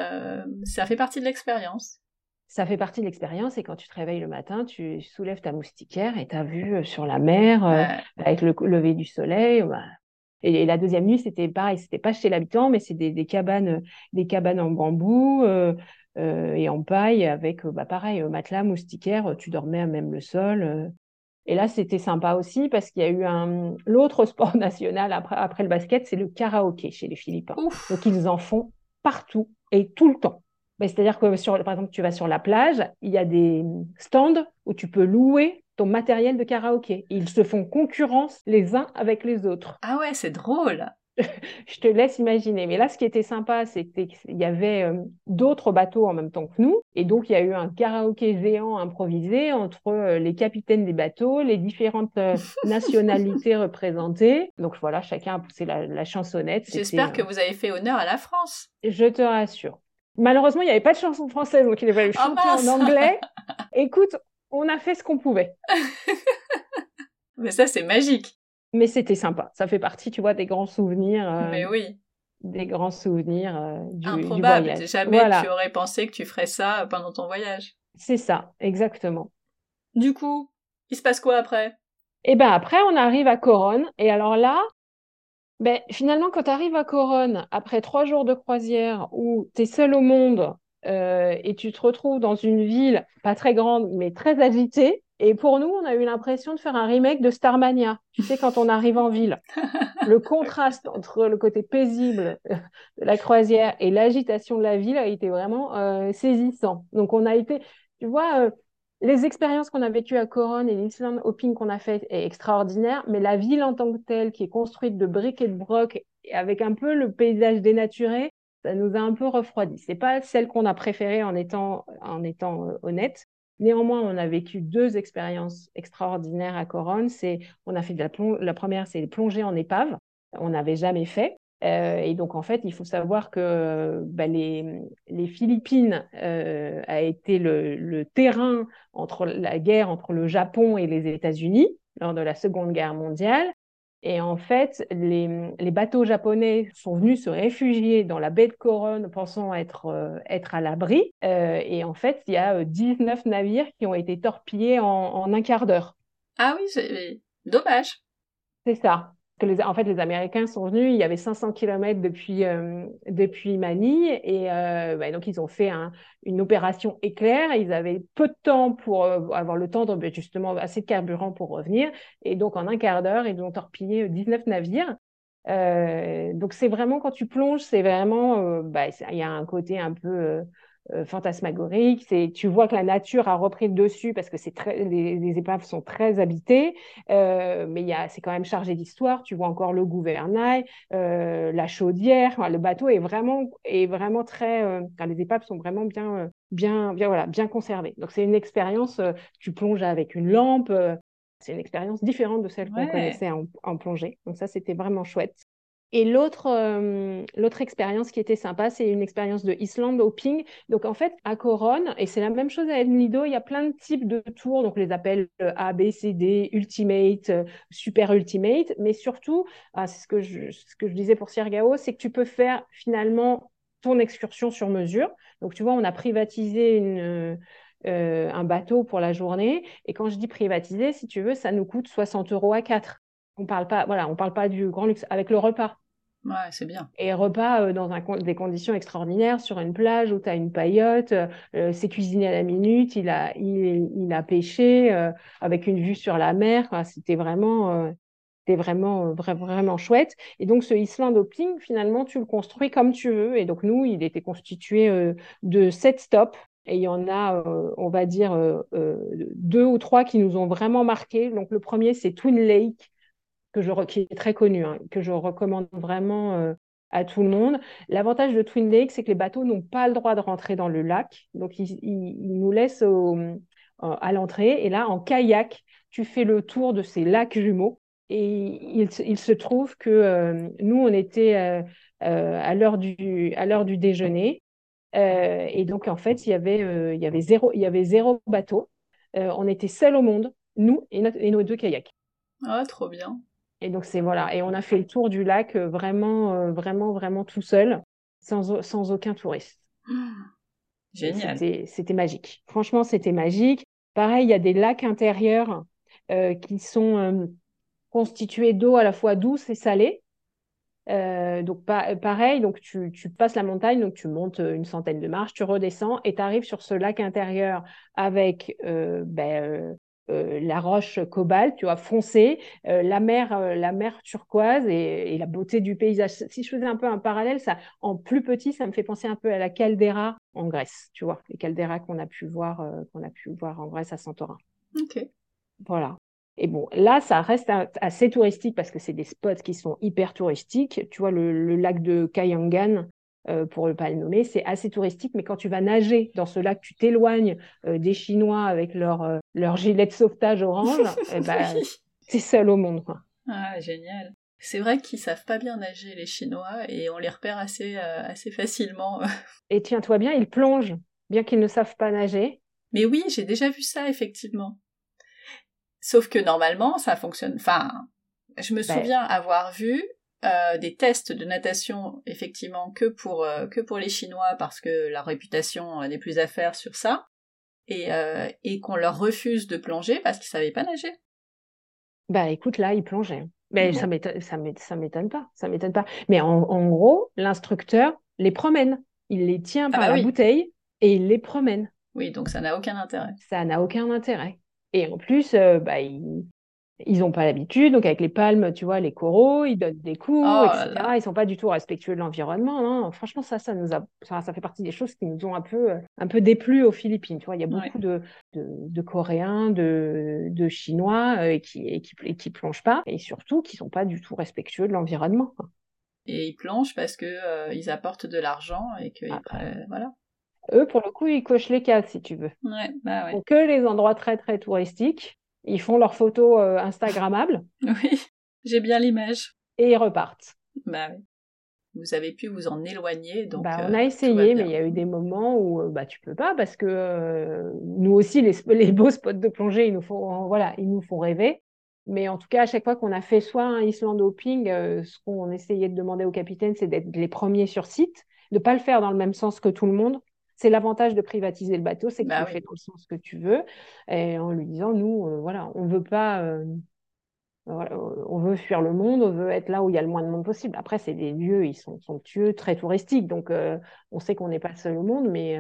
ça fait partie de l'expérience ça fait partie de l'expérience. Et quand tu te réveilles le matin, tu soulèves ta moustiquaire et tu as vu euh, sur la mer, euh, avec le lever du soleil. Bah. Et, la deuxième nuit, c'était pareil, c'était pas chez l'habitant, mais c'est des, cabanes, des cabanes en bambou euh, et en paille avec, bah, pareil, matelas, moustiquaire, tu dormais à même le sol. Et là, c'était sympa aussi parce qu'il y a eu un l'autre sport national après, après le basket, c'est le karaoké chez les Philippins. Donc ils en font partout et tout le temps. C'est-à-dire que, sur, par exemple, tu vas sur la plage, il y a des stands où tu peux louer ton matériel de karaoké. Ils se font concurrence les uns avec les autres. Ah ouais, c'est drôle. je te laisse imaginer. Mais là, ce qui était sympa, c'était qu'il y avait euh, d'autres bateaux en même temps que nous. Et donc, il y a eu un karaoké géant improvisé entre euh, les capitaines des bateaux, les différentes euh, nationalités représentées. Donc voilà, chacun a poussé la, la chansonnette. J'espère que vous avez fait honneur à la France. Je te rassure. Malheureusement, il n'y avait pas de chanson française, donc il fallait oh, chanter en anglais. Écoute, on a fait ce qu'on pouvait. Mais ça, c'est magique. Mais c'était sympa. Ça fait partie, tu vois, des grands souvenirs. Euh, Mais oui. Des grands souvenirs euh, du, Improbable. Jamais tu aurais pensé que tu ferais ça pendant ton voyage. C'est ça, exactement. Du coup, il se passe quoi après? Eh ben après, on arrive à Coronne. Et alors là, ben, finalement, quand tu arrives à Coronne, après trois jours de croisière où tu es seul au monde euh, et tu te retrouves dans une ville pas très grande, mais très agitée, et pour nous, on a eu l'impression de faire un remake de Starmania. Tu sais, quand on arrive en ville, le contraste entre le côté paisible de la croisière et l'agitation de la ville a été vraiment euh, saisissant. Donc, on a été, tu vois, euh, les expériences qu'on a vécues à Coronne et l'Island Hopping qu'on a fait est extraordinaire, mais la ville en tant que telle, qui est construite de briques et de brocs, avec un peu le paysage dénaturé, ça nous a un peu refroidi. C'est pas celle qu'on a préférée en étant, en étant euh, honnête. Néanmoins, on a vécu deux expériences extraordinaires à Coronne. C'est, on a fait de la, la première, c'est les plongées en épave. On n'avait jamais fait. Euh, et donc, en fait, il faut savoir que bah, les, les, Philippines euh, a été le, le, terrain entre la guerre entre le Japon et les États-Unis lors de la Seconde Guerre mondiale. Et en fait, les, les, bateaux japonais sont venus se réfugier dans la baie de Coronne pensant être, euh, être à l'abri. Euh, et en fait, il y a 19 navires qui ont été torpillés en, en un quart d'heure. Ah oui, c'est dommage. C'est ça les, en fait, les Américains sont venus, il y avait 500 km depuis, euh, depuis Manille, et euh, bah, donc ils ont fait une opération éclair, ils avaient peu de temps pour euh, avoir le temps, de, bah, justement, assez de carburant pour revenir, et donc en un quart d'heure, ils ont torpillé 19 navires. donc c'est vraiment, quand tu plonges, c'est vraiment, bah, il y a un côté un peu euh, fantasmagorique. C'est, tu vois que la nature a repris le dessus parce que c'est très, les, épaves sont très habitées, euh, mais il y a, c'est quand même chargé d'histoire. Tu vois encore le gouvernail, euh, la chaudière. le bateau est vraiment, est vraiment très. les épaves sont vraiment bien, bien, bien, voilà, bien conservées. Donc c'est une expérience. tu plonges avec une lampe. c'est une expérience différente de celle qu'on connaissait en, en plongée. Donc ça, c'était vraiment chouette. Et l'autre, euh, l'autre expérience qui était sympa, c'est une expérience de Island Hopping. Donc en fait, à Coronne, et c'est la même chose à Lido, il y a plein de types de tours, donc on les appelle euh, A, B, C, D, Ultimate, euh, Super Ultimate, mais surtout, ah, c'est ce que je, ce que je disais pour Siergao, c'est que tu peux faire finalement ton excursion sur mesure. Donc tu vois, on a privatisé un bateau pour la journée, et quand je dis privatisé, si tu veux, ça nous coûte 60 euros à 4. On parle pas, voilà, on parle pas du grand luxe avec le repas. Ouais, c'est bien. Et repas euh, dans des conditions extraordinaires sur une plage où tu as une paillote, euh, c'est cuisiné à la minute, il a, il, a pêché euh, avec une vue sur la mer. C'était vraiment, c'était vraiment, vraiment chouette. Et donc, ce Island Hopping, finalement, tu le construis comme tu veux. Et donc, nous, il était constitué de sept stops. Et il y en a, on va dire, deux ou trois qui nous ont vraiment marqués. Donc, le premier, c'est Twin Lake que je, qui est très connu, hein, que je recommande vraiment euh, à tout le monde. L'avantage de Twin Lake, c'est que les bateaux n'ont pas le droit de rentrer dans le lac. Donc, ils, nous laissent à l'entrée. Et là, en kayak, tu fais le tour de ces lacs jumeaux. Et il, se trouve que euh, nous, on était euh, à l'heure du, du déjeuner. et donc, en fait, il y avait, il y avait, zéro, il y avait zéro bateau. on était seuls au monde, nous et nos deux kayaks. Ah, trop bien. Et donc, c'est voilà. Et on a fait le tour du lac euh, vraiment, euh, vraiment, vraiment tout seul, sans, sans aucun touriste. Génial. C'était magique. Franchement, c'était magique. Pareil, il y a des lacs intérieurs euh, qui sont constitués d'eau à la fois douce et salée. donc pareil, donc tu, tu, passes la montagne, donc tu montes une centaine de marches, tu redescends et tu arrives sur ce lac intérieur avec ben, euh, la roche cobalt, tu vois, foncée, euh, la mer, euh, la mer turquoise et, la beauté du paysage. Si je faisais un peu un parallèle, ça, en plus petit, ça me fait penser un peu à la caldeira en Grèce, tu vois, les calderas qu'on a pu voir, qu'on a pu voir en Grèce à Santorin. Ok. Voilà. Et bon, là, ça reste assez touristique parce que c'est des spots qui sont hyper touristiques. Tu vois, le, lac de Kayangan, euh, pour ne pas le nommer. C'est assez touristique, mais quand tu vas nager dans ce lac, tu t'éloignes euh, des Chinois avec leur, euh, leur gilet de sauvetage orange, et eh ben, c'est seul au monde. Quoi. Ah, génial. C'est vrai qu'ils savent pas bien nager, les Chinois, et on les repère assez, assez facilement. et tiens-toi bien, ils plongent, bien qu'ils ne savent pas nager. Mais oui, j'ai déjà vu ça, effectivement. Sauf que normalement, ça fonctionne. Enfin, je me ben souviens avoir vu euh, des tests de natation effectivement que pour euh, que pour les Chinois parce que la réputation n'est plus à faire sur ça et, euh, et qu'on leur refuse de plonger parce qu'ils savaient pas nager. Bah écoute là ils plongeaient. Mais ça m'étonne ça m'étonne pas ça m'étonne pas. Mais en, gros l'instructeur les promène il les tient ah par bah la bouteille et il les promène. Oui donc ça n'a aucun intérêt. Ça n'a aucun intérêt. Et en plus, bah, il, ils n'ont pas l'habitude, donc avec les palmes, tu vois, les coraux, ils donnent des coups, oh etc. Ils sont pas du tout respectueux de l'environnement. Franchement, ça, ça nous a, ça, fait partie des choses qui nous ont un peu, un peu déplu aux Philippines. Tu vois, il y a beaucoup de, de, Coréens, de, de Chinois euh, et qui, et qui, qui plongent pas, et surtout qui sont pas du tout respectueux de l'environnement. Et ils plongent parce que euh, ils apportent de l'argent et que ah voilà. Eux, pour le coup, ils cochent les cases, si tu veux. Ouais, bah ouais. que les endroits très très touristiques ils font leurs photos euh, Instagrammables. Oui, j'ai bien l'image. Et ils repartent. Bah oui. Vous avez pu vous en éloigner, donc. Bah, on a euh, essayé, mais il y a eu des moments où euh, bah tu peux pas parce que nous aussi les, les, beaux spots de plongée, ils nous font voilà, ils nous font rêver. Mais en tout cas, à chaque fois qu'on a fait soit un Island Hopping, ce qu'on essayait de demander au capitaine, c'est d'être les premiers sur site, de pas le faire dans le même sens que tout le monde, c'est l'avantage de privatiser le bateau, c'est que bah tu fais dans le sens que tu veux, et en lui disant, nous, euh, voilà, on veut pas, euh, on veut fuir le monde, on veut être là où il y a le moins de monde possible. Après, c'est des lieux, ils sont somptueux, très touristiques, donc euh, on sait qu'on n'est pas seul au monde, mais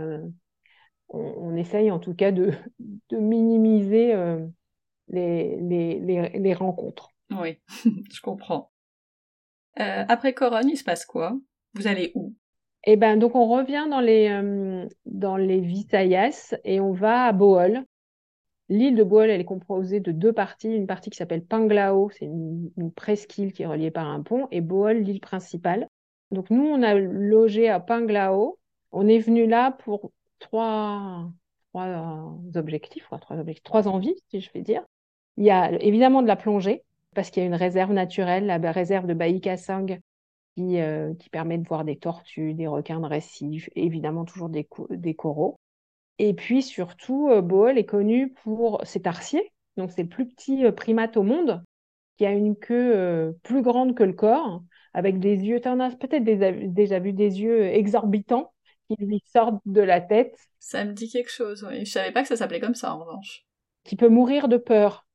on, essaye en tout cas de, de minimiser les, les, les, rencontres. Oui, je comprends. après Corogne, il se passe quoi? Vous allez où? Et eh ben donc on revient dans les euh, dans les Visayas et on va à Bohol. L'île de Bohol, elle est composée de deux parties, une partie qui s'appelle Panglao, c'est une, presqu'île qui est reliée par un pont, et Bohol, l'île principale. Donc nous, on a logé à Panglao. On est venu là pour trois, trois objectifs, trois, trois envies, si je vais dire. Il y a évidemment de la plongée, parce qu'il y a une réserve naturelle, la réserve de Baikasang, qui, qui permet de voir des tortues, des requins de récif, évidemment toujours des, des coraux. Et puis surtout, Bohol est connu pour ses tarsiers. Donc c'est le plus petit primate au monde qui a une queue plus grande que le corps, avec des yeux, tu en as peut-être déjà vu des yeux exorbitants qui lui sortent de la tête. Ça me dit quelque chose, oui. Je savais pas que ça s'appelait comme ça, en revanche. Qui peut mourir de peur.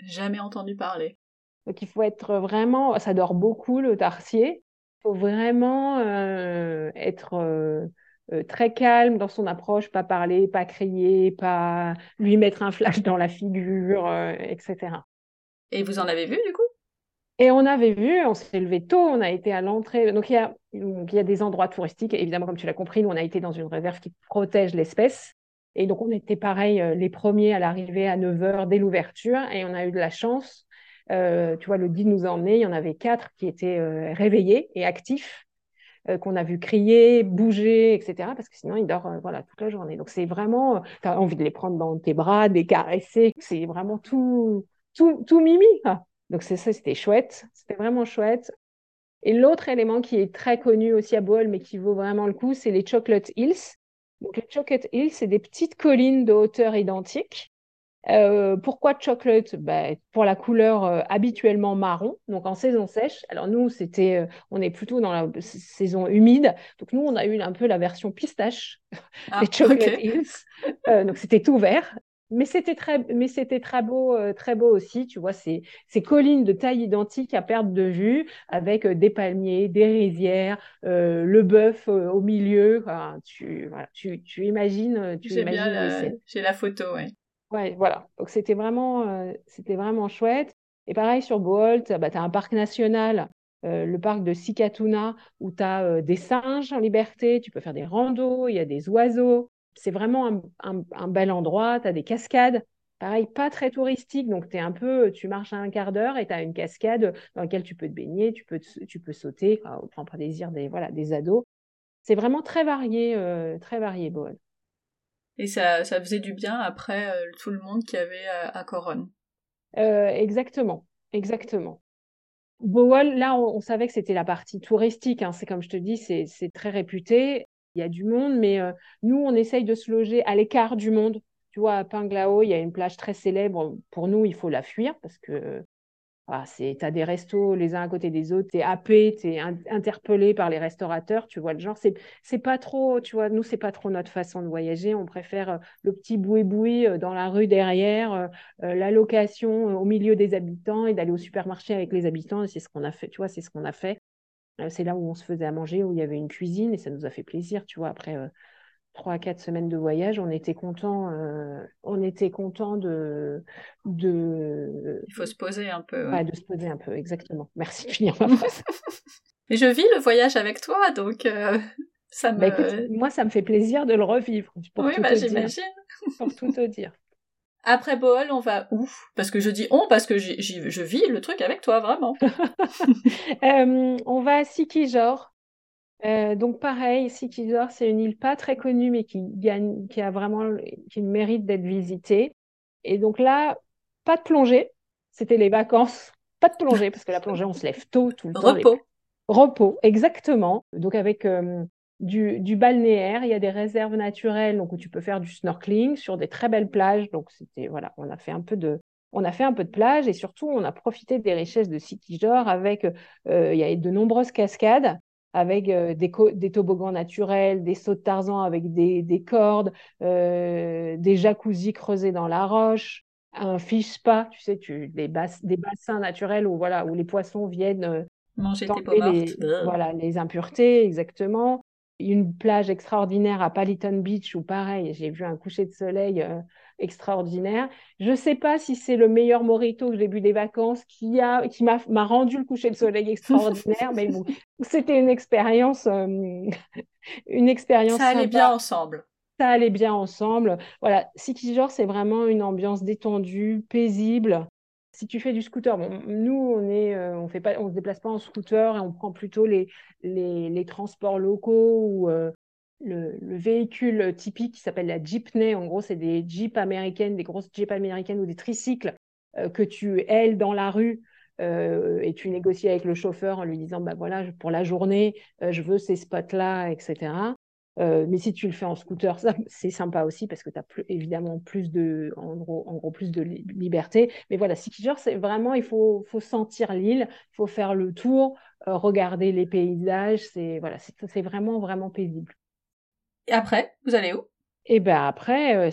Jamais entendu parler. Donc il faut être vraiment, ça dort beaucoup le tarsier. Il faut vraiment euh, être euh, euh, très calme dans son approche, pas parler, pas crier, pas lui mettre un flash dans la figure, etc. Et vous en avez vu du coup? Et on avait vu, on s'est levé tôt, on a été à l'entrée. Donc il y a, il y a des endroits touristiques. Évidemment, comme tu l'as compris, nous, on a été dans une réserve qui protège l'espèce. Et donc on était pareil, les premiers à l'arrivée à 9h dès l'ouverture. Et on a eu de la chance. Euh, tu vois, le guide nous a emmenés. Il y en avait quatre qui étaient euh, réveillés et actifs, qu'on a vu crier, bouger, etc. Parce que sinon, ils dorment voilà, toute la journée. Donc c'est vraiment, tu as envie de les prendre dans tes bras, de les caresser. C'est vraiment tout, tout, tout mimi. Donc c'est ça, c'était chouette, c'était vraiment chouette. Et l'autre élément qui est très connu aussi à Bohol, mais qui vaut vraiment le coup, c'est les Chocolate Hills. Donc les Chocolate Hills, c'est des petites collines de hauteur identique. Euh, pourquoi chocolate? Ben, Pour la couleur euh, habituellement marron, donc en saison sèche. Alors nous, c'était, euh, on est plutôt dans la saison humide, donc nous, on a eu un peu la version pistache ah, des Chocolate Hills. donc c'était tout vert mais c'était très, mais c'était très beau, très beau aussi. Tu vois, ces, ces collines de taille identique à perte de vue, avec des palmiers, des rizières, euh, le bœuf au milieu. tu, voilà, tu, tu imagines, tu J'ai bien j'ai la photo, ouais. Ouais, voilà. Donc c'était vraiment, c'était vraiment chouette. Et pareil sur Boholt, bah, tu as un parc national. le parc de Sikatuna, où tu as des singes en liberté, tu peux faire des randos, il y a des oiseaux, c'est vraiment un, bel endroit. Tu as des cascades. Pareil, pas très touristique, donc es un peu, tu marches à un quart d'heure et tu as une cascade dans laquelle tu peux te baigner, tu peux, tu peux sauter, on prend pas désir des, voilà, des ados. C'est vraiment très varié, euh, très varié, Bohol. Et ça, ça faisait du bien après euh, tout le monde qui avait à, Coronne. Euh, exactement, exactement. Bohol, là, on, savait que c'était la partie touristique. Hein. C'est comme je te dis, c'est très réputé il y a du monde, mais euh, nous, on essaye de se loger à l'écart du monde. Tu vois, à Panglao, il y a une plage très célèbre. Pour nous, il faut la fuir parce que ah, tu as des restos les uns à côté des autres, tu es happé, tu es interpellé par les restaurateurs, tu vois le genre. C'est, c'est pas trop, tu vois, nous, c'est pas trop notre façon de voyager. On préfère euh, le petit boui-boui euh, dans la rue derrière, la location au milieu des habitants et d'aller au supermarché avec les habitants. c'est ce qu'on a fait, tu vois, c'est ce qu'on a fait. Euh, c'est là où on se faisait à manger, où il y avait une cuisine et ça nous a fait plaisir, tu vois. Après euh, trois à quatre semaines de voyage, on était content, euh, on était content de, de. Il faut se poser un peu. Ouais. de se poser un peu, exactement. Merci de finir ma phrase. Mais je vis le voyage avec toi, donc ça bah, me. moi, ça me fait plaisir de le revivre. Pour oui, bah, j'imagine. Pour tout te dire. Après Bohol, on va où? Parce que je dis on, parce que je vis le truc avec toi, vraiment. Euh, on va à Sikijor. Euh, donc pareil, Sikijor, c'est une île pas très connue, mais qui gagne, qui a vraiment, qui mérite d'être visitée. Et donc là, pas de plongée. C'était les vacances. Pas de plongée, parce que la plongée, on se lève tôt tout le temps. Repos. Repos, exactement. Donc avec euh, du, balnéaire, il y a des réserves naturelles donc où tu peux faire du snorkeling sur des très belles plages. Donc c'était voilà, on a fait un peu de on a fait un peu de plage et surtout on a profité des richesses de Sikijor avec euh, il y a de nombreuses cascades avec euh, des, des, toboggans naturels, des sauts de Tarzan avec des, des cordes, euh, des jacuzzis creusés dans la roche, un fish spa, tu sais, tu, des, des bassins naturels où, voilà, où les poissons viennent manger tes voilà, les impuretés, exactement. Une plage extraordinaire à Paliton Beach où pareil, j'ai vu un coucher de soleil euh, extraordinaire. Je ne sais pas si c'est le meilleur morito que j'ai bu des vacances qui a qui m'a rendu le coucher de soleil extraordinaire, mais bon, c'était une expérience euh, une expérience Ça allait bien ensemble. Ça allait bien ensemble. Voilà, Sikijor, c'est vraiment une ambiance détendue, paisible si tu fais du scooter, nous, on est, euh, on fait pas, on se déplace pas en scooter et on prend plutôt les, les, transports locaux ou euh, le, véhicule typique qui s'appelle la jeepney. En gros, c'est des jeeps américaines, des grosses jeeps américaines ou des tricycles euh, que tu ailes dans la rue et tu négocies avec le chauffeur en lui disant, bah voilà, pour la journée, je veux ces spots-là, etc. mais si tu le fais en scooter, c'est sympa aussi parce que tu as évidemment plus de, en gros, plus de liberté. Mais voilà, c'est vraiment, il faut, faut sentir l'île, il faut faire le tour, regarder les paysages. C'est voilà, c'est vraiment, vraiment paisible. Et après, vous allez où? Et ben après, euh,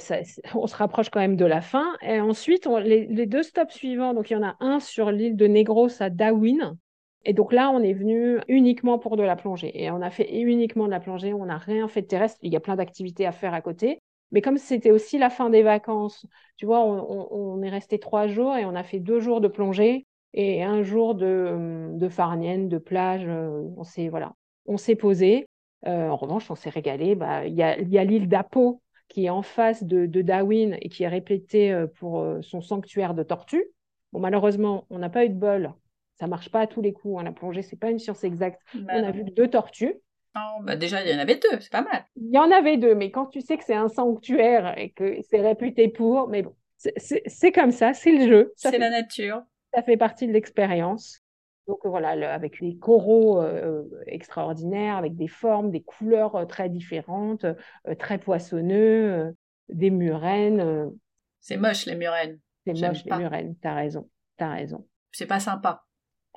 on se rapproche quand même de la fin. Et ensuite, les, deux stops suivants, donc il y en a un sur l'île de Negros à Darwin. Et donc là, on est venu uniquement pour de la plongée. Et on a fait uniquement de la plongée, on n'a rien fait de terrestre. Il y a plein d'activités à faire à côté. Mais comme c'était aussi la fin des vacances, tu vois, on, est resté trois jours et on a fait deux jours de plongée et un jour de, de farnienne, de plage. Euh, on s'est voilà, on s'est posé. Euh, en revanche, on s'est régalé. Bah, il y a, y a l'île d'Apo qui est en face de, Darwin et qui est répété euh, pour euh, son sanctuaire de tortues. Bon, malheureusement, on n'a pas eu de bol. Ça marche pas à tous les coups. On a plongé, c'est pas une science exacte. Bah on a vu deux tortues. Oh, bah déjà, il y en avait deux, c'est pas mal. Il y en avait deux, mais quand tu sais que c'est un sanctuaire et que c'est réputé pour, mais bon, c'est comme ça, c'est le jeu. C'est la nature. Ça fait partie de l'expérience. Donc voilà, avec des coraux euh, extraordinaires, avec des formes, des couleurs euh, très différentes, euh, très poissonneux, des murènes. C'est moche les murènes. C'est moche les murènes, t'as raison, t'as raison. C'est pas sympa.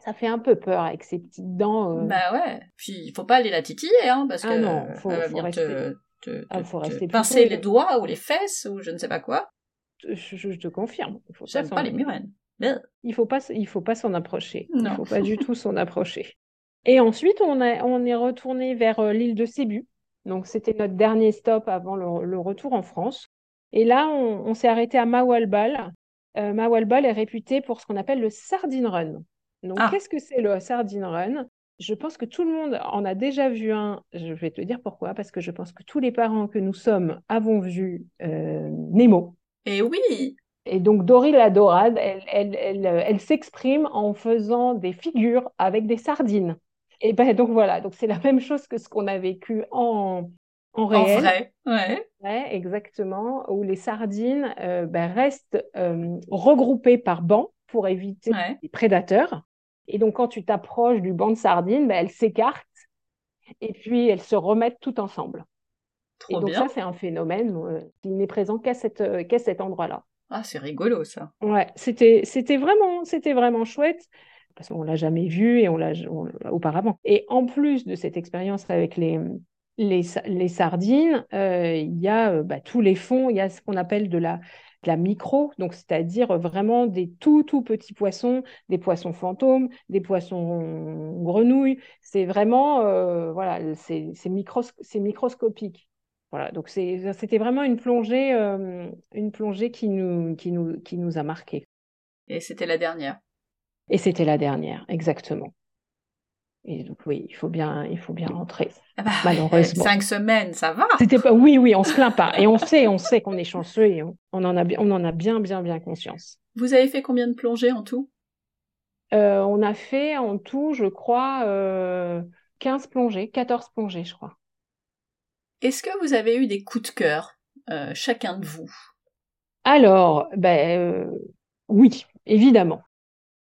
Ça fait un peu peur avec ces petites dents. Bah ouais. Puis il faut pas aller la titiller, hein, parce ah que non, faut, faut rester... te, ah, faut rester pincer les doigts ou les fesses ou je ne sais pas quoi. Je, te confirme. J'aime pas les murènes. Il faut pas, il faut pas s'en approcher. Il faut pas du tout s'en approcher. Et ensuite, on, on est retourné vers euh, l'île de Sébu. Donc, c'était notre dernier stop avant le, retour en France. Et là, on, s'est arrêté à Mawalbal. Euh, Mawalbal est réputé pour ce qu'on appelle le Sardine Run. Donc, ah. qu'est-ce que c'est le Sardine Run? Je pense que tout le monde en a déjà vu un. Je vais te dire pourquoi. Parce que je pense que tous les parents que nous sommes avons vu euh, Nemo. Et oui et donc Dory la dorade, elle, s'exprime en faisant des figures avec des sardines. Et ben donc voilà, donc c'est la même chose que ce qu'on a vécu en, en réel. En vrai, ouais. ouais. exactement, où les sardines euh, ben, restent euh, regroupées par bancs pour éviter les prédateurs. Et donc quand tu t'approches du banc de sardines, ben, elles s'écartent et puis elles se remettent toutes ensemble. Trop et donc ça, c'est un phénomène euh, qui n'est présent qu'à qu'à cet endroit-là. Ah, c'est rigolo ça. Ouais, c'était c'était vraiment c'était vraiment chouette parce qu'on l'a jamais vu et on l'a auparavant. Et en plus de cette expérience avec les les, les sardines, euh, il y a euh, bah, tous les fonds, il y a ce qu'on appelle de la la micro, donc c'est-à-dire vraiment des tout tout petits poissons, des poissons fantômes, des poissons grenouilles. C'est vraiment euh, voilà, c'est micros microscopique. Voilà, donc c'était vraiment une plongée, euh, une plongée qui nous, qui, nous, qui nous a marqué. Et c'était la dernière. Et c'était la dernière, exactement. Et donc oui, il faut bien, il faut bien rentrer. Ah bah, malheureusement. Cinq semaines, ça va. C'était pas, oui, oui, on se plaint pas. Et on sait, on sait qu'on est chanceux et on, en a, on en a bien, bien, bien conscience. Vous avez fait combien de plongées en tout? Euh, On a fait en tout, je crois, euh, 15 plongées, 14 plongées, je crois. Est-ce que vous avez eu des coups de cœur, euh, chacun de vous? Alors, ben, euh, oui, évidemment.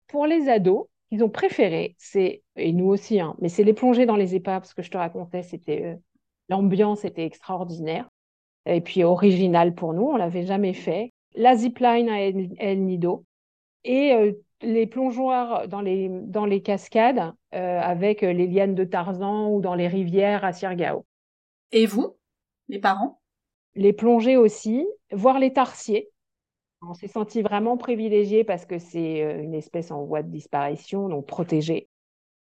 Pour les ados, ils ont préféré, c'est, et nous aussi, hein, mais c'est les plongées dans les épaves, ce que je te racontais, c'était, euh, l'ambiance était extraordinaire, et puis original pour nous, on l'avait jamais fait. La zipline à El, Nido, et les plongeoires dans les, dans les cascades avec les lianes de Tarzan ou dans les rivières à Sirgao. Et vous, les parents? Les plongées aussi, voir les tarsiers. On s'est senti vraiment privilégiés parce que c'est euh, une espèce en voie de disparition, donc protégée.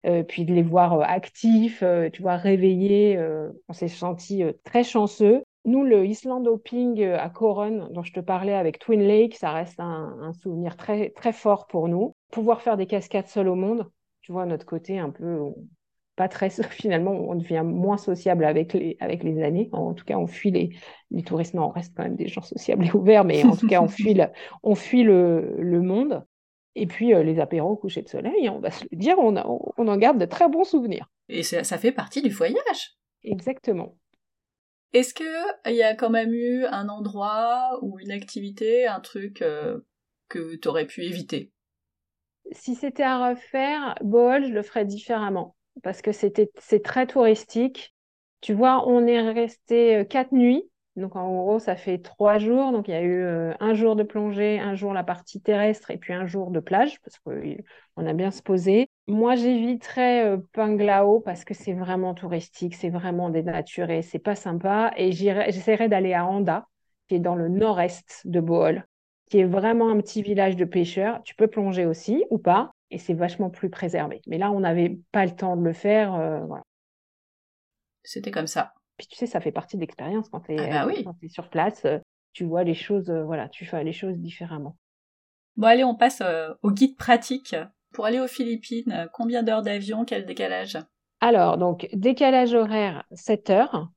Euh, puis de les voir euh, actifs, tu vois, réveillés, on s'est senti très chanceux. Nous, le Island Hopping à Coron, dont je te parlais avec Twin Lake, ça reste un, un, souvenir très, très fort pour nous. Pouvoir faire des cascades seules au monde, tu vois, notre côté un peu, pas très finalement on devient moins sociable avec les avec les années. En tout cas on fuit les les touristes. On reste quand même des gens sociables et ouverts mais en tout cas on fuit le, on fuit le, le monde. Et puis euh, les apéros au coucher de soleil on va se le dire on, on en garde de très bons souvenirs. Et ça, ça fait partie du voyage. Exactement. Est-ce que il y a quand même eu un endroit ou une activité un truc euh, que tu aurais pu éviter? Si c'était à refaire, Bohol, je le ferais différemment parce que c'était c'est très touristique. Tu vois, on est resté euh, quatre nuits. Donc en gros, ça fait trois jours. Donc il y a eu euh, un jour de plongée, un jour la partie terrestre et puis un jour de plage parce qu'on a bien se poser. Moi, j'éviterais euh, Panglao parce que c'est vraiment touristique, c'est vraiment dénaturé, c'est pas sympa. Et j'essaierais d'aller à Anda, qui est dans le nord-est de Bohol qui est vraiment un petit village de pêcheurs. Tu peux plonger aussi ou pas, et c'est vachement plus préservé. Mais là, on n'avait pas le temps de le faire. Euh, C'était comme ça. Puis tu sais, ça fait partie de l'expérience quand tu es, ah bah es, sur place. Euh, tu vois les choses, euh, voilà, tu fais les choses différemment. Bon, allez, on passe au guide pratique. Pour aller aux Philippines, combien d'heures d'avion, quel décalage? Alors, donc, décalage horaire, 7 heures.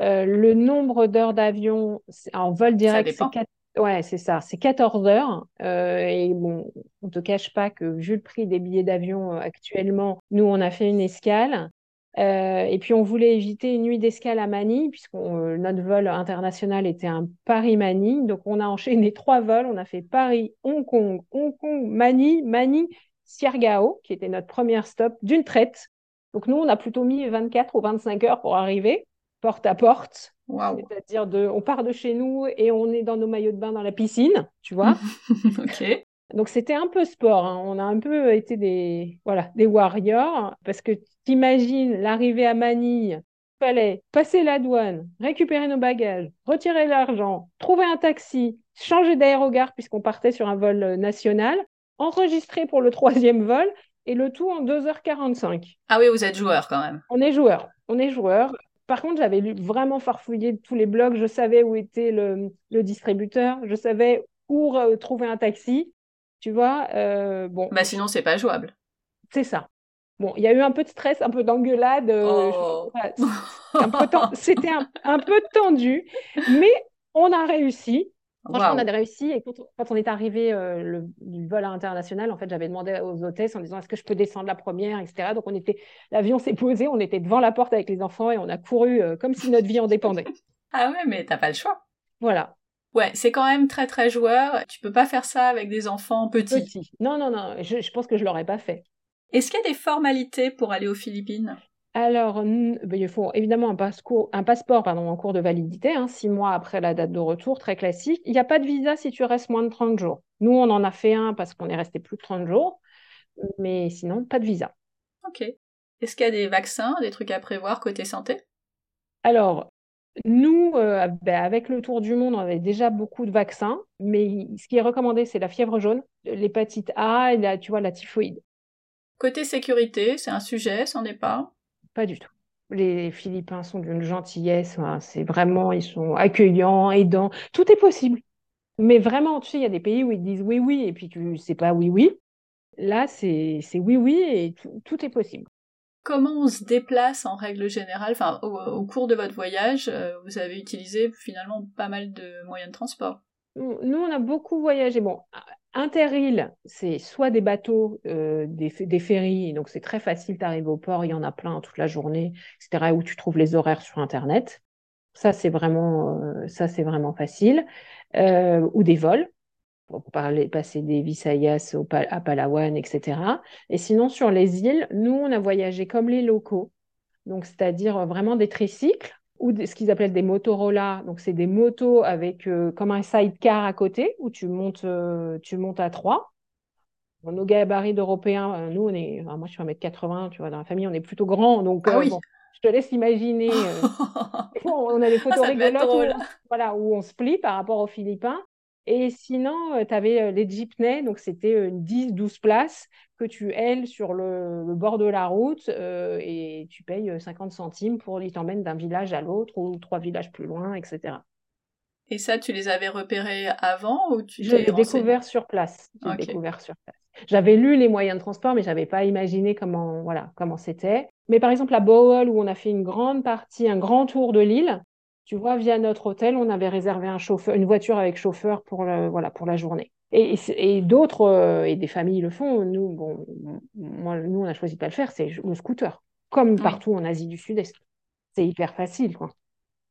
le nombre d'heures d'avion en vol direct, c'est 4 Ouais, c'est ça. C'est 14 heures. Euh, et bon, on te cache pas que vu le prix des billets d'avion euh, actuellement, nous, on a fait une escale. Euh, et puis, on voulait éviter une nuit d'escale à Manille, puisque notre vol international était un Paris-Manille. Donc, on a enchaîné trois vols. On a fait Paris-Hong Kong, Hong Kong, Manille, Manille, Siargao, qui était notre première stop d'une traite. Donc, nous, on a plutôt mis 24 ou 25 heures pour arriver, porte à porte. C'est-à-dire, de, on part de chez nous et on est dans nos maillots de bain dans la piscine, tu vois. ok. Donc c'était un peu sport. Hein. On a un peu été des, voilà, des warriors parce que t'imagines l'arrivée à Manille, il fallait passer la douane, récupérer nos bagages, retirer l'argent, trouver un taxi, changer d'aérogare puisqu'on partait sur un vol euh, national, enregistrer pour le troisième vol et le tout en 2h45. Ah oui, vous êtes joueur quand même. On est joueur. On est joueur. Par contre, j'avais vraiment farfouillé tous les blogs. Je savais où était le, distributeur. Je savais où trouver un taxi. Tu vois, euh, bon. Bah sinon, c'est pas jouable. C'est ça. Bon, il y a eu un peu de stress, un peu d'engueulade. Euh, oh. C'était un, peu tendu, mais on a réussi. Franchement, on a réussi. Et quand, on est arrivé euh, le, du vol international, en fait, j'avais demandé aux hôtesses en disant est-ce que je peux descendre la première, etc. Donc, on était, l'avion s'est posé, on était devant la porte avec les enfants et on a couru euh, comme si notre vie en dépendait. ah ouais, mais t'as pas le choix. Voilà. Ouais, c'est quand même très très joueur. Tu peux pas faire ça avec des enfants petits. Non, non, non. Je, je pense que je l'aurais pas fait. Est-ce qu'il y a des formalités pour aller aux Philippines? Alors, ben, il faut évidemment un, passeport, un passeport pardon, en cours de validité, hein, six mois après la date de retour, très classique. Il n'y a pas de visa si tu restes moins de 30 jours. Nous, on en a fait un parce qu'on est resté plus de 30 jours, mais sinon, pas de visa. Ok. Est-ce qu'il y a des vaccins, des trucs à prévoir côté santé? Alors, nous, euh, ben, avec le tour du monde, on avait déjà beaucoup de vaccins, mais ce qui est recommandé, c'est la fièvre jaune, l'hépatite A et la, tu vois, la typhoïde. Côté sécurité, c'est un sujet, c'en est pas? Pas du tout. Les Philippins sont d'une gentillesse, c'est vraiment, ils sont accueillants, aidants, tout est possible. Mais vraiment, tu sais, il y a des pays où ils disent oui, oui, et puis tu sais pas oui, oui. Là, c'est oui, oui, et tout, est possible. Comment on se déplace en règle générale? Enfin, au, cours de votre voyage, euh, vous avez utilisé finalement pas mal de moyens de transport Nous, on a beaucoup voyagé. Bon, Interrail, c'est soit des bateaux, euh, des, ferries, donc c'est très facile, tu arrives au port, il y en a plein toute la journée, etc., où tu trouves les horaires sur Internet. Ça, c'est vraiment, euh, ça, c'est vraiment facile. Euh, ou des vols, pour passer des Visayas à Palawan, etc. Et sinon, sur les îles, nous, on a voyagé comme les locaux, donc c'est-à-dire vraiment des tricycles ou ce qu'ils appellent des Motorola. Donc, c'est des motos avec euh, comme un sidecar à côté où tu montes, euh, tu montes à trois. nos gabarits d'Européens, euh, nous, on est, moi, je suis 1m80, tu vois, dans la famille, on est plutôt grand. Donc, ah je te laisse imaginer. on a des photos rigolotes voilà, où on se plie par rapport aux Philippins. Et sinon, tu avais les jeepneys, donc c'était 10-12 places que tu ailes sur le, bord de la route et tu payes 50 centimes pour ils t'emmènent d'un village à l'autre ou trois villages plus loin, etc. Et ça, tu les avais repérés avant ou tu Je l'ai découvert sur place. découvert sur place. J'avais lu les moyens de transport, mais j'avais pas imaginé comment voilà comment c'était. Mais par exemple à Bohol, où on a fait une grande partie, un grand tour de l'île, tu vois, via notre hôtel, on avait réservé un chauffeur, une voiture avec chauffeur pour, le, voilà, pour la journée. Et, et d'autres, euh, et des familles le font. Nous, bon, moi, nous, on a choisi de pas le faire, c'est le scooter, comme partout en Asie du Sud-Est. C'est hyper facile, quoi.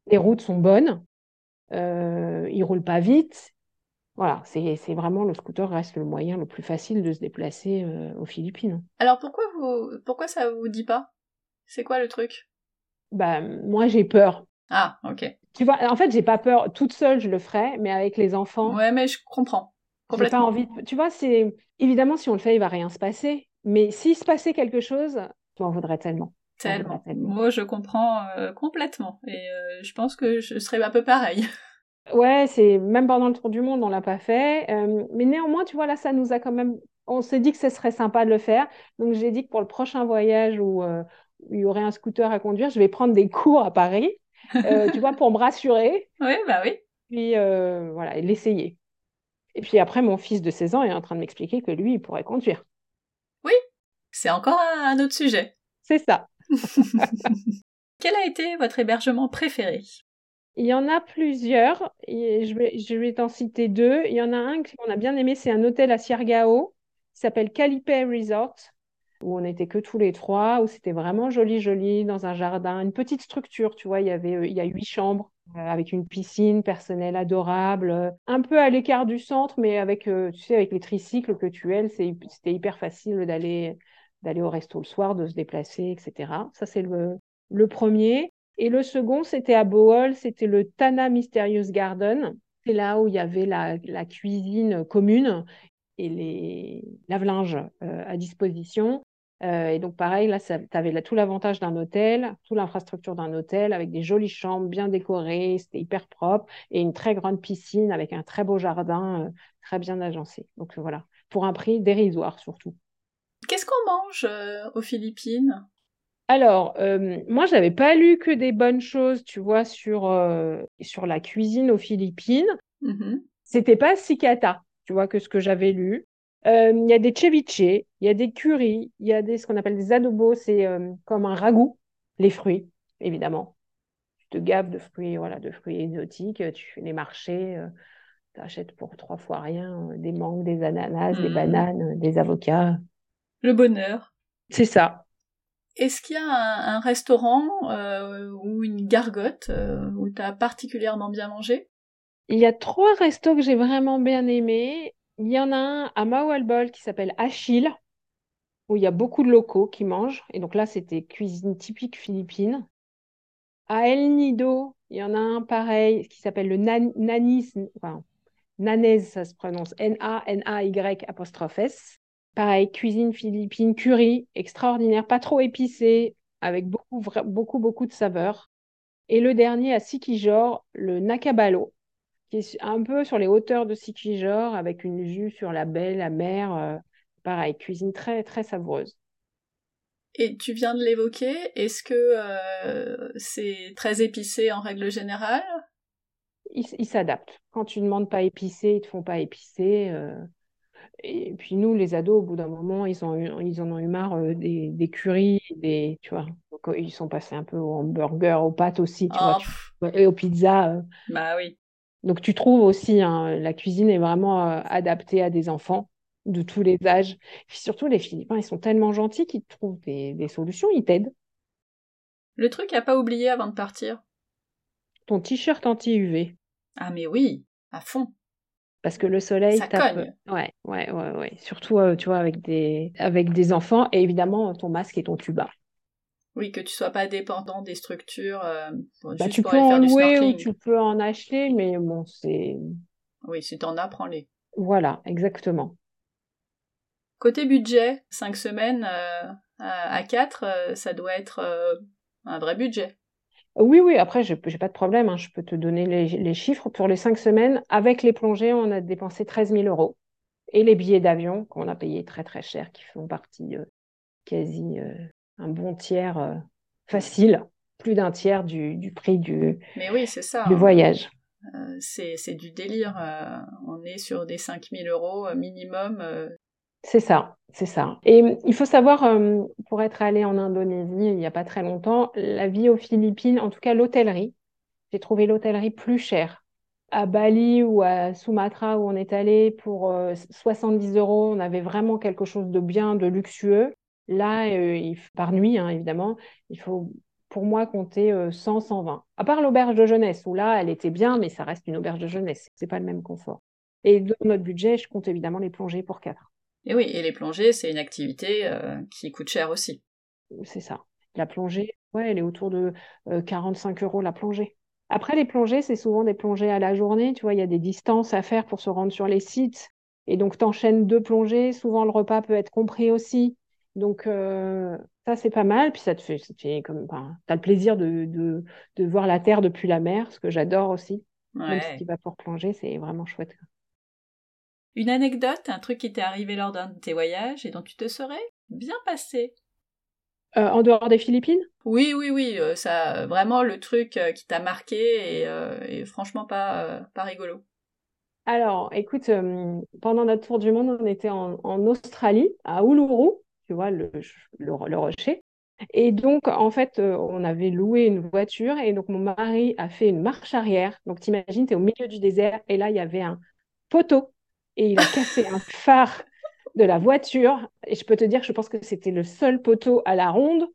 Les routes sont bonnes, euh, ils roulent pas vite, Voilà, c'est vraiment le scooter reste le moyen le plus facile de se déplacer aux Philippines. Alors pourquoi vous pourquoi ça vous dit pas? C'est quoi le truc? Bah moi j'ai peur. Ah, ok. Tu vois, en fait, j'ai pas peur. Toute seule, je le ferais, mais avec les enfants. Ouais, mais je comprends. J'ai pas envie. Tu vois, c'est évidemment si on le fait, il va rien se passer. Mais s'il se passait quelque chose, tu m'en voudrais tellement. Tellement. Moi, je comprends euh, complètement. Et euh, je pense que je serais un peu pareil. Ouais, c'est même pendant le tour du monde, on l'a pas fait. Euh, mais néanmoins, tu vois, là, ça nous a quand même. On s'est dit que ce serait sympa de le faire. Donc, j'ai dit que pour le prochain voyage où, il y aurait un scooter à conduire, je vais prendre des cours à Paris, tu vois, pour me rassurer. Oui, bah oui. Puis, voilà, l'essayer. Et puis après, mon fils de 16 ans est en train de m'expliquer que lui, il pourrait conduire. Oui, c'est encore un autre sujet. C'est ça. Quel a été votre hébergement préféré? Il y en a plusieurs. je vais, je vais t'en citer deux. Il y en a un qu'on a bien aimé, c'est un hôtel à Siargao qui s'appelle Calipe Resort, où on n'était que tous les trois, où c'était vraiment joli, joli, dans un jardin, une petite structure, tu vois, il y avait, il y a huit chambres euh, avec une piscine personnelle adorable, un peu à l'écart du centre, mais avec, euh, tu sais, avec les tricycles que tu ailes, c'était hyper facile d'aller d'aller au resto le soir, de se déplacer, etc. Ça, c'est le, le premier. Et le second, c'était à Bohol, c'était le Tana Mysterious Garden. C'est là où il y avait la, cuisine commune et les lave-linges euh, à disposition. Euh, et donc, pareil, là, tu avais tout l'avantage d'un hôtel, toute l'infrastructure d'un hôtel avec des jolies chambres bien décorées, c'était hyper propre et une très grande piscine avec un très beau jardin, euh, très bien agencé. Donc, voilà, pour un prix dérisoire surtout. Qu'est-ce qu'on mange euh, aux Philippines? Alors, moi, je n'avais pas lu que des bonnes choses, tu vois, sur, sur la cuisine aux Philippines. mmh C'était pas si cata, tu vois, que ce que j'avais lu. Il y a des ceviches, il y a des curries, il y a des, ce qu'on appelle des adobos, c'est comme un ragoût, les fruits, évidemment. Tu te gaves de fruits, voilà, de fruits exotiques, tu fais les marchés, tu achètes pour trois fois rien, des mangues, des ananas, des mmh. bananes, des avocats. Le bonheur. C'est ça. Est-ce qu'il y a un, restaurant euh, ou une gargote euh, où tu as particulièrement bien mangé? Il y a trois restos que j'ai vraiment bien aimés. Il y en a un à Maualbol qui s'appelle Achille, où il y a beaucoup de locaux qui mangent. Et donc là, c'était cuisine typique philippine. À El Nido, il y en a un pareil qui s'appelle le Nanis, ça se prononce N-A-N-A-Y. Pareil, cuisine philippine, curry, extraordinaire, pas trop épicé, avec beaucoup, beaucoup, beaucoup de saveurs. Et le dernier à Sikijor, le Nakabalo, qui est un peu sur les hauteurs de Sikijor, avec une vue sur la baie, la mer. Euh, pareil, cuisine très, très savoureuse. Et tu viens de l'évoquer, est-ce que euh, c'est très épicé en règle générale? Ils s'adaptent. Quand tu ne demandes pas épicé, ils te font pas épicé. Euh, et puis nous, les ados, au bout d'un moment, ils, ont ils en ont eu marre euh, des, des currys, des, tu vois. Donc, ils sont passés un peu au hamburger, aux pâtes aussi, tu vois, oh, et aux pizzas. Bah oui. Donc tu trouves aussi, hein, la cuisine est vraiment adaptée à des enfants de tous les âges. Puis surtout, les Philippins, ils sont tellement gentils qu'ils trouvent des, des solutions, ils t'aident. Le truc à pas oublier avant de partir Ton t-shirt anti-UV. Ah mais oui, à fond parce que le soleil ça tape. Cogne. Ouais, ouais, ouais, ouais. Surtout, euh, tu vois, avec des, avec des enfants et évidemment ton masque et ton tuba. Oui, que tu sois pas dépendant des structures. Euh, bah, tu peux en louer ou tu peux en acheter, mais bon, c'est. Oui, si t'en as, prends-les. Voilà, exactement. Côté budget, 5 semaines euh, à 4, ça doit être un vrai budget. Oui, oui, après, je n'ai pas de problème. Hein. Je peux te donner les, chiffres. Pour les cinq semaines, avec les plongées, on a dépensé 13 000 euros. Et les billets d'avion, qu'on a payés très, très cher, qui font partie euh, quasi euh, un bon tiers euh, facile, plus d'un tiers du, prix du, Mais oui, c'est ça, du hein. voyage. c'est du délire. on est sur des 5 000 euros minimum c'est ça, c'est ça. Et hum, il faut savoir, hum, pour être allé en Indonésie il n'y a pas très longtemps, la vie aux Philippines, en tout cas l'hôtellerie, j'ai trouvé l'hôtellerie plus chère. À Bali ou à Sumatra où on est allé pour 70 euh, euros, on avait vraiment quelque chose de bien, de luxueux. Là, euh, par nuit, hein, évidemment, il faut pour moi compter 100, euh, 120. À part l'auberge de jeunesse, où là, elle était bien, mais ça reste une auberge de jeunesse. C'est pas le même confort. Et dans notre budget, je compte évidemment les plongées pour quatre. Et oui, et les plongées, c'est une activité euh, qui coûte cher aussi. C'est ça. La plongée, ouais, elle est autour de 45 euros la plongée. Après, les plongées, c'est souvent des plongées à la journée. Tu vois, il y a des distances à faire pour se rendre sur les sites. Et donc, tu enchaînes deux plongées. Souvent, le repas peut être compris aussi. Donc, euh, ça, c'est pas mal. Puis, ça te fait, ça te fait comme. Enfin, tu as le plaisir de, de, de, voir la terre depuis la mer, ce que j'adore aussi. Ouais. Même si tu vas pour plonger, c'est vraiment chouette. Une anecdote, un truc qui t'est arrivé lors d'un de tes voyages et dont tu te serais bien passé? Euh, en dehors des Philippines? Oui, oui, oui. Euh, ça, vraiment le truc qui t'a marqué et, et, franchement pas, pas rigolo. Alors, écoute, pendant notre tour du monde, on était en, en Australie, à Uluru, tu vois, le, le, le, rocher. Et donc, en fait, on avait loué une voiture et donc mon mari a fait une marche arrière. Donc, t'imagines, tu es au milieu du désert et là, il y avait un poteau et il a cassé un phare de la voiture. Et je peux te dire, je pense que c'était le seul poteau à la ronde.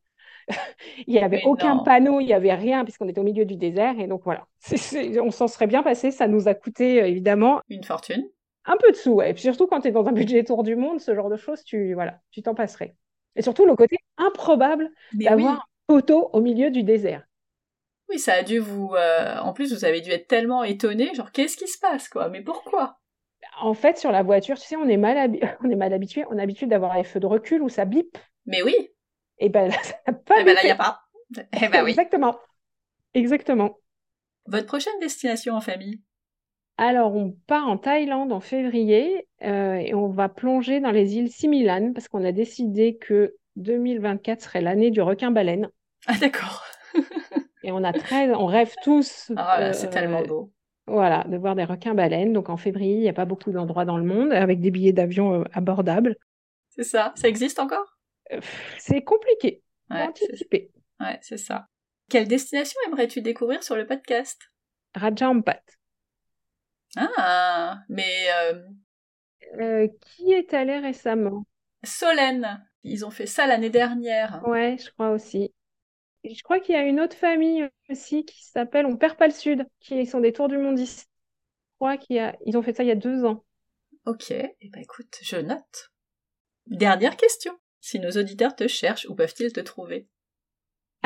il n'y avait Mais aucun non. panneau, il n'y avait rien, puisqu'on était au milieu du désert. Et donc voilà, c est, c est, on s'en serait bien passé. Ça nous a coûté euh, évidemment. Une fortune. Un peu de sous, ouais. Et puis surtout quand tu es dans un budget tour du monde, ce genre de choses, tu voilà, tu t'en passerais. Et surtout le côté improbable d'avoir oui. un poteau au milieu du désert. Oui, ça a dû vous. Euh, en plus, vous avez dû être tellement étonné, genre qu'est-ce qui se passe, quoi? Mais pourquoi? En fait, sur la voiture, tu sais, on est mal, habi... on est mal habitué. On a l'habitude d'avoir les feux de recul où ça bip. Mais oui. Et ben là, ça n'a pas. Et ben là, il n'y a pas. Eh ben oui. Exactement. Exactement. Votre prochaine destination en famille? Alors, on part en Thaïlande en février euh, et on va plonger dans les îles Similan parce qu'on a décidé que 2024 serait l'année du requin-baleine. Ah, d'accord. et on a très, on rêve tous. Ah, euh, c'est tellement beau. Voilà, de voir des requins-baleines. Donc en février, il n'y a pas beaucoup d'endroits dans le monde avec des billets d'avion euh, abordables. C'est ça. Ça existe encore? Euh, C'est compliqué. Ouais, c'est ça. Quelle destination aimerais-tu découvrir sur le podcast? Raja Ampat. Ah, mais... Euh... Euh, qui est allé récemment? Solène. Ils ont fait ça l'année dernière. Ouais, je crois aussi. Je crois qu'il y a une autre famille aussi qui s'appelle On perd pas le sud, qui sont des tours du monde ici. Je crois qu'ils a... ont fait ça il y a deux ans. Ok, et eh ben écoute, je note. Dernière question. Si nos auditeurs te cherchent, où peuvent-ils te trouver?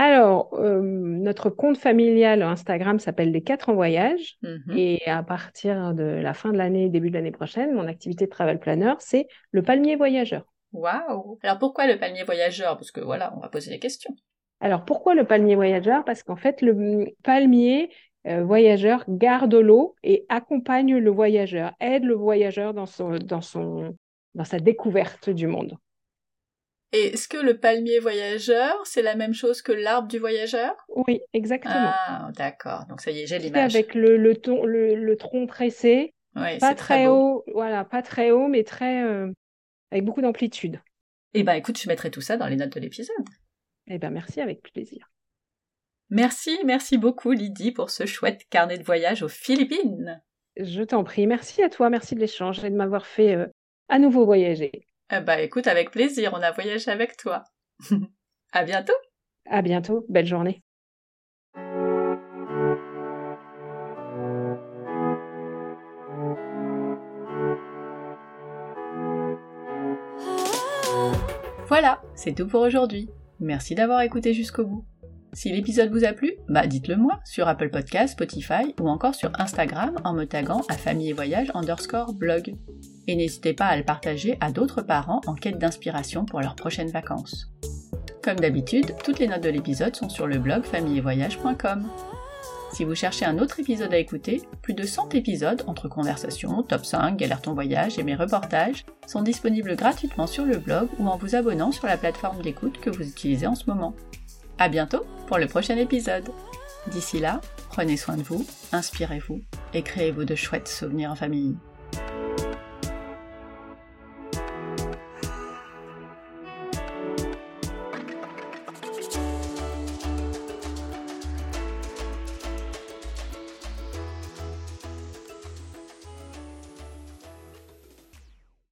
Alors, euh, notre compte familial Instagram s'appelle Les 4 en voyage. Mhm. Et à partir de la fin de l'année, début de l'année prochaine, mon activité de travel planner, c'est le palmier voyageur. Waouh Alors pourquoi le palmier voyageur? Parce que voilà, on va poser les questions. Alors pourquoi le palmier voyageur? Parce qu'en fait, le palmier euh, voyageur garde l'eau et accompagne le voyageur, aide le voyageur dans, son, dans, son, dans sa découverte du monde. Et est-ce que le palmier voyageur, c'est la même chose que l'arbre du voyageur? Oui, exactement. Ah, d'accord. Donc ça y est, j'ai l'image. Avec le, le, ton, le, le tronc tressé, oui, pas très, très haut, voilà, pas très haut, mais très euh, avec beaucoup d'amplitude. Eh ben, écoute, je mettrai tout ça dans les notes de l'épisode. Eh ben, merci, avec plaisir. Merci, merci beaucoup Lydie pour ce chouette carnet de voyage aux Philippines. Je t'en prie, merci à toi, merci de l'échange et de m'avoir fait euh, à nouveau voyager. Eh ben, écoute, avec plaisir, on a voyagé avec toi. à bientôt. À bientôt, belle journée. Voilà, c'est tout pour aujourd'hui. Merci d'avoir écouté jusqu'au bout. Si l'épisode vous a plu, bah dites-le moi sur Apple Podcast, Spotify ou encore sur Instagram en me taguant à famille et voyage underscore blog. Et n'hésitez pas à le partager à d'autres parents en quête d'inspiration pour leurs prochaines vacances. Comme d'habitude, toutes les notes de l'épisode sont sur le blog famillevoyage.com. Si vous cherchez un autre épisode à écouter, plus de 100 épisodes entre conversations, top 5, galère ton voyage et mes reportages sont disponibles gratuitement sur le blog ou en vous abonnant sur la plateforme d'écoute que vous utilisez en ce moment. À bientôt pour le prochain épisode. D'ici là, prenez soin de vous, inspirez-vous et créez-vous de chouettes souvenirs en famille.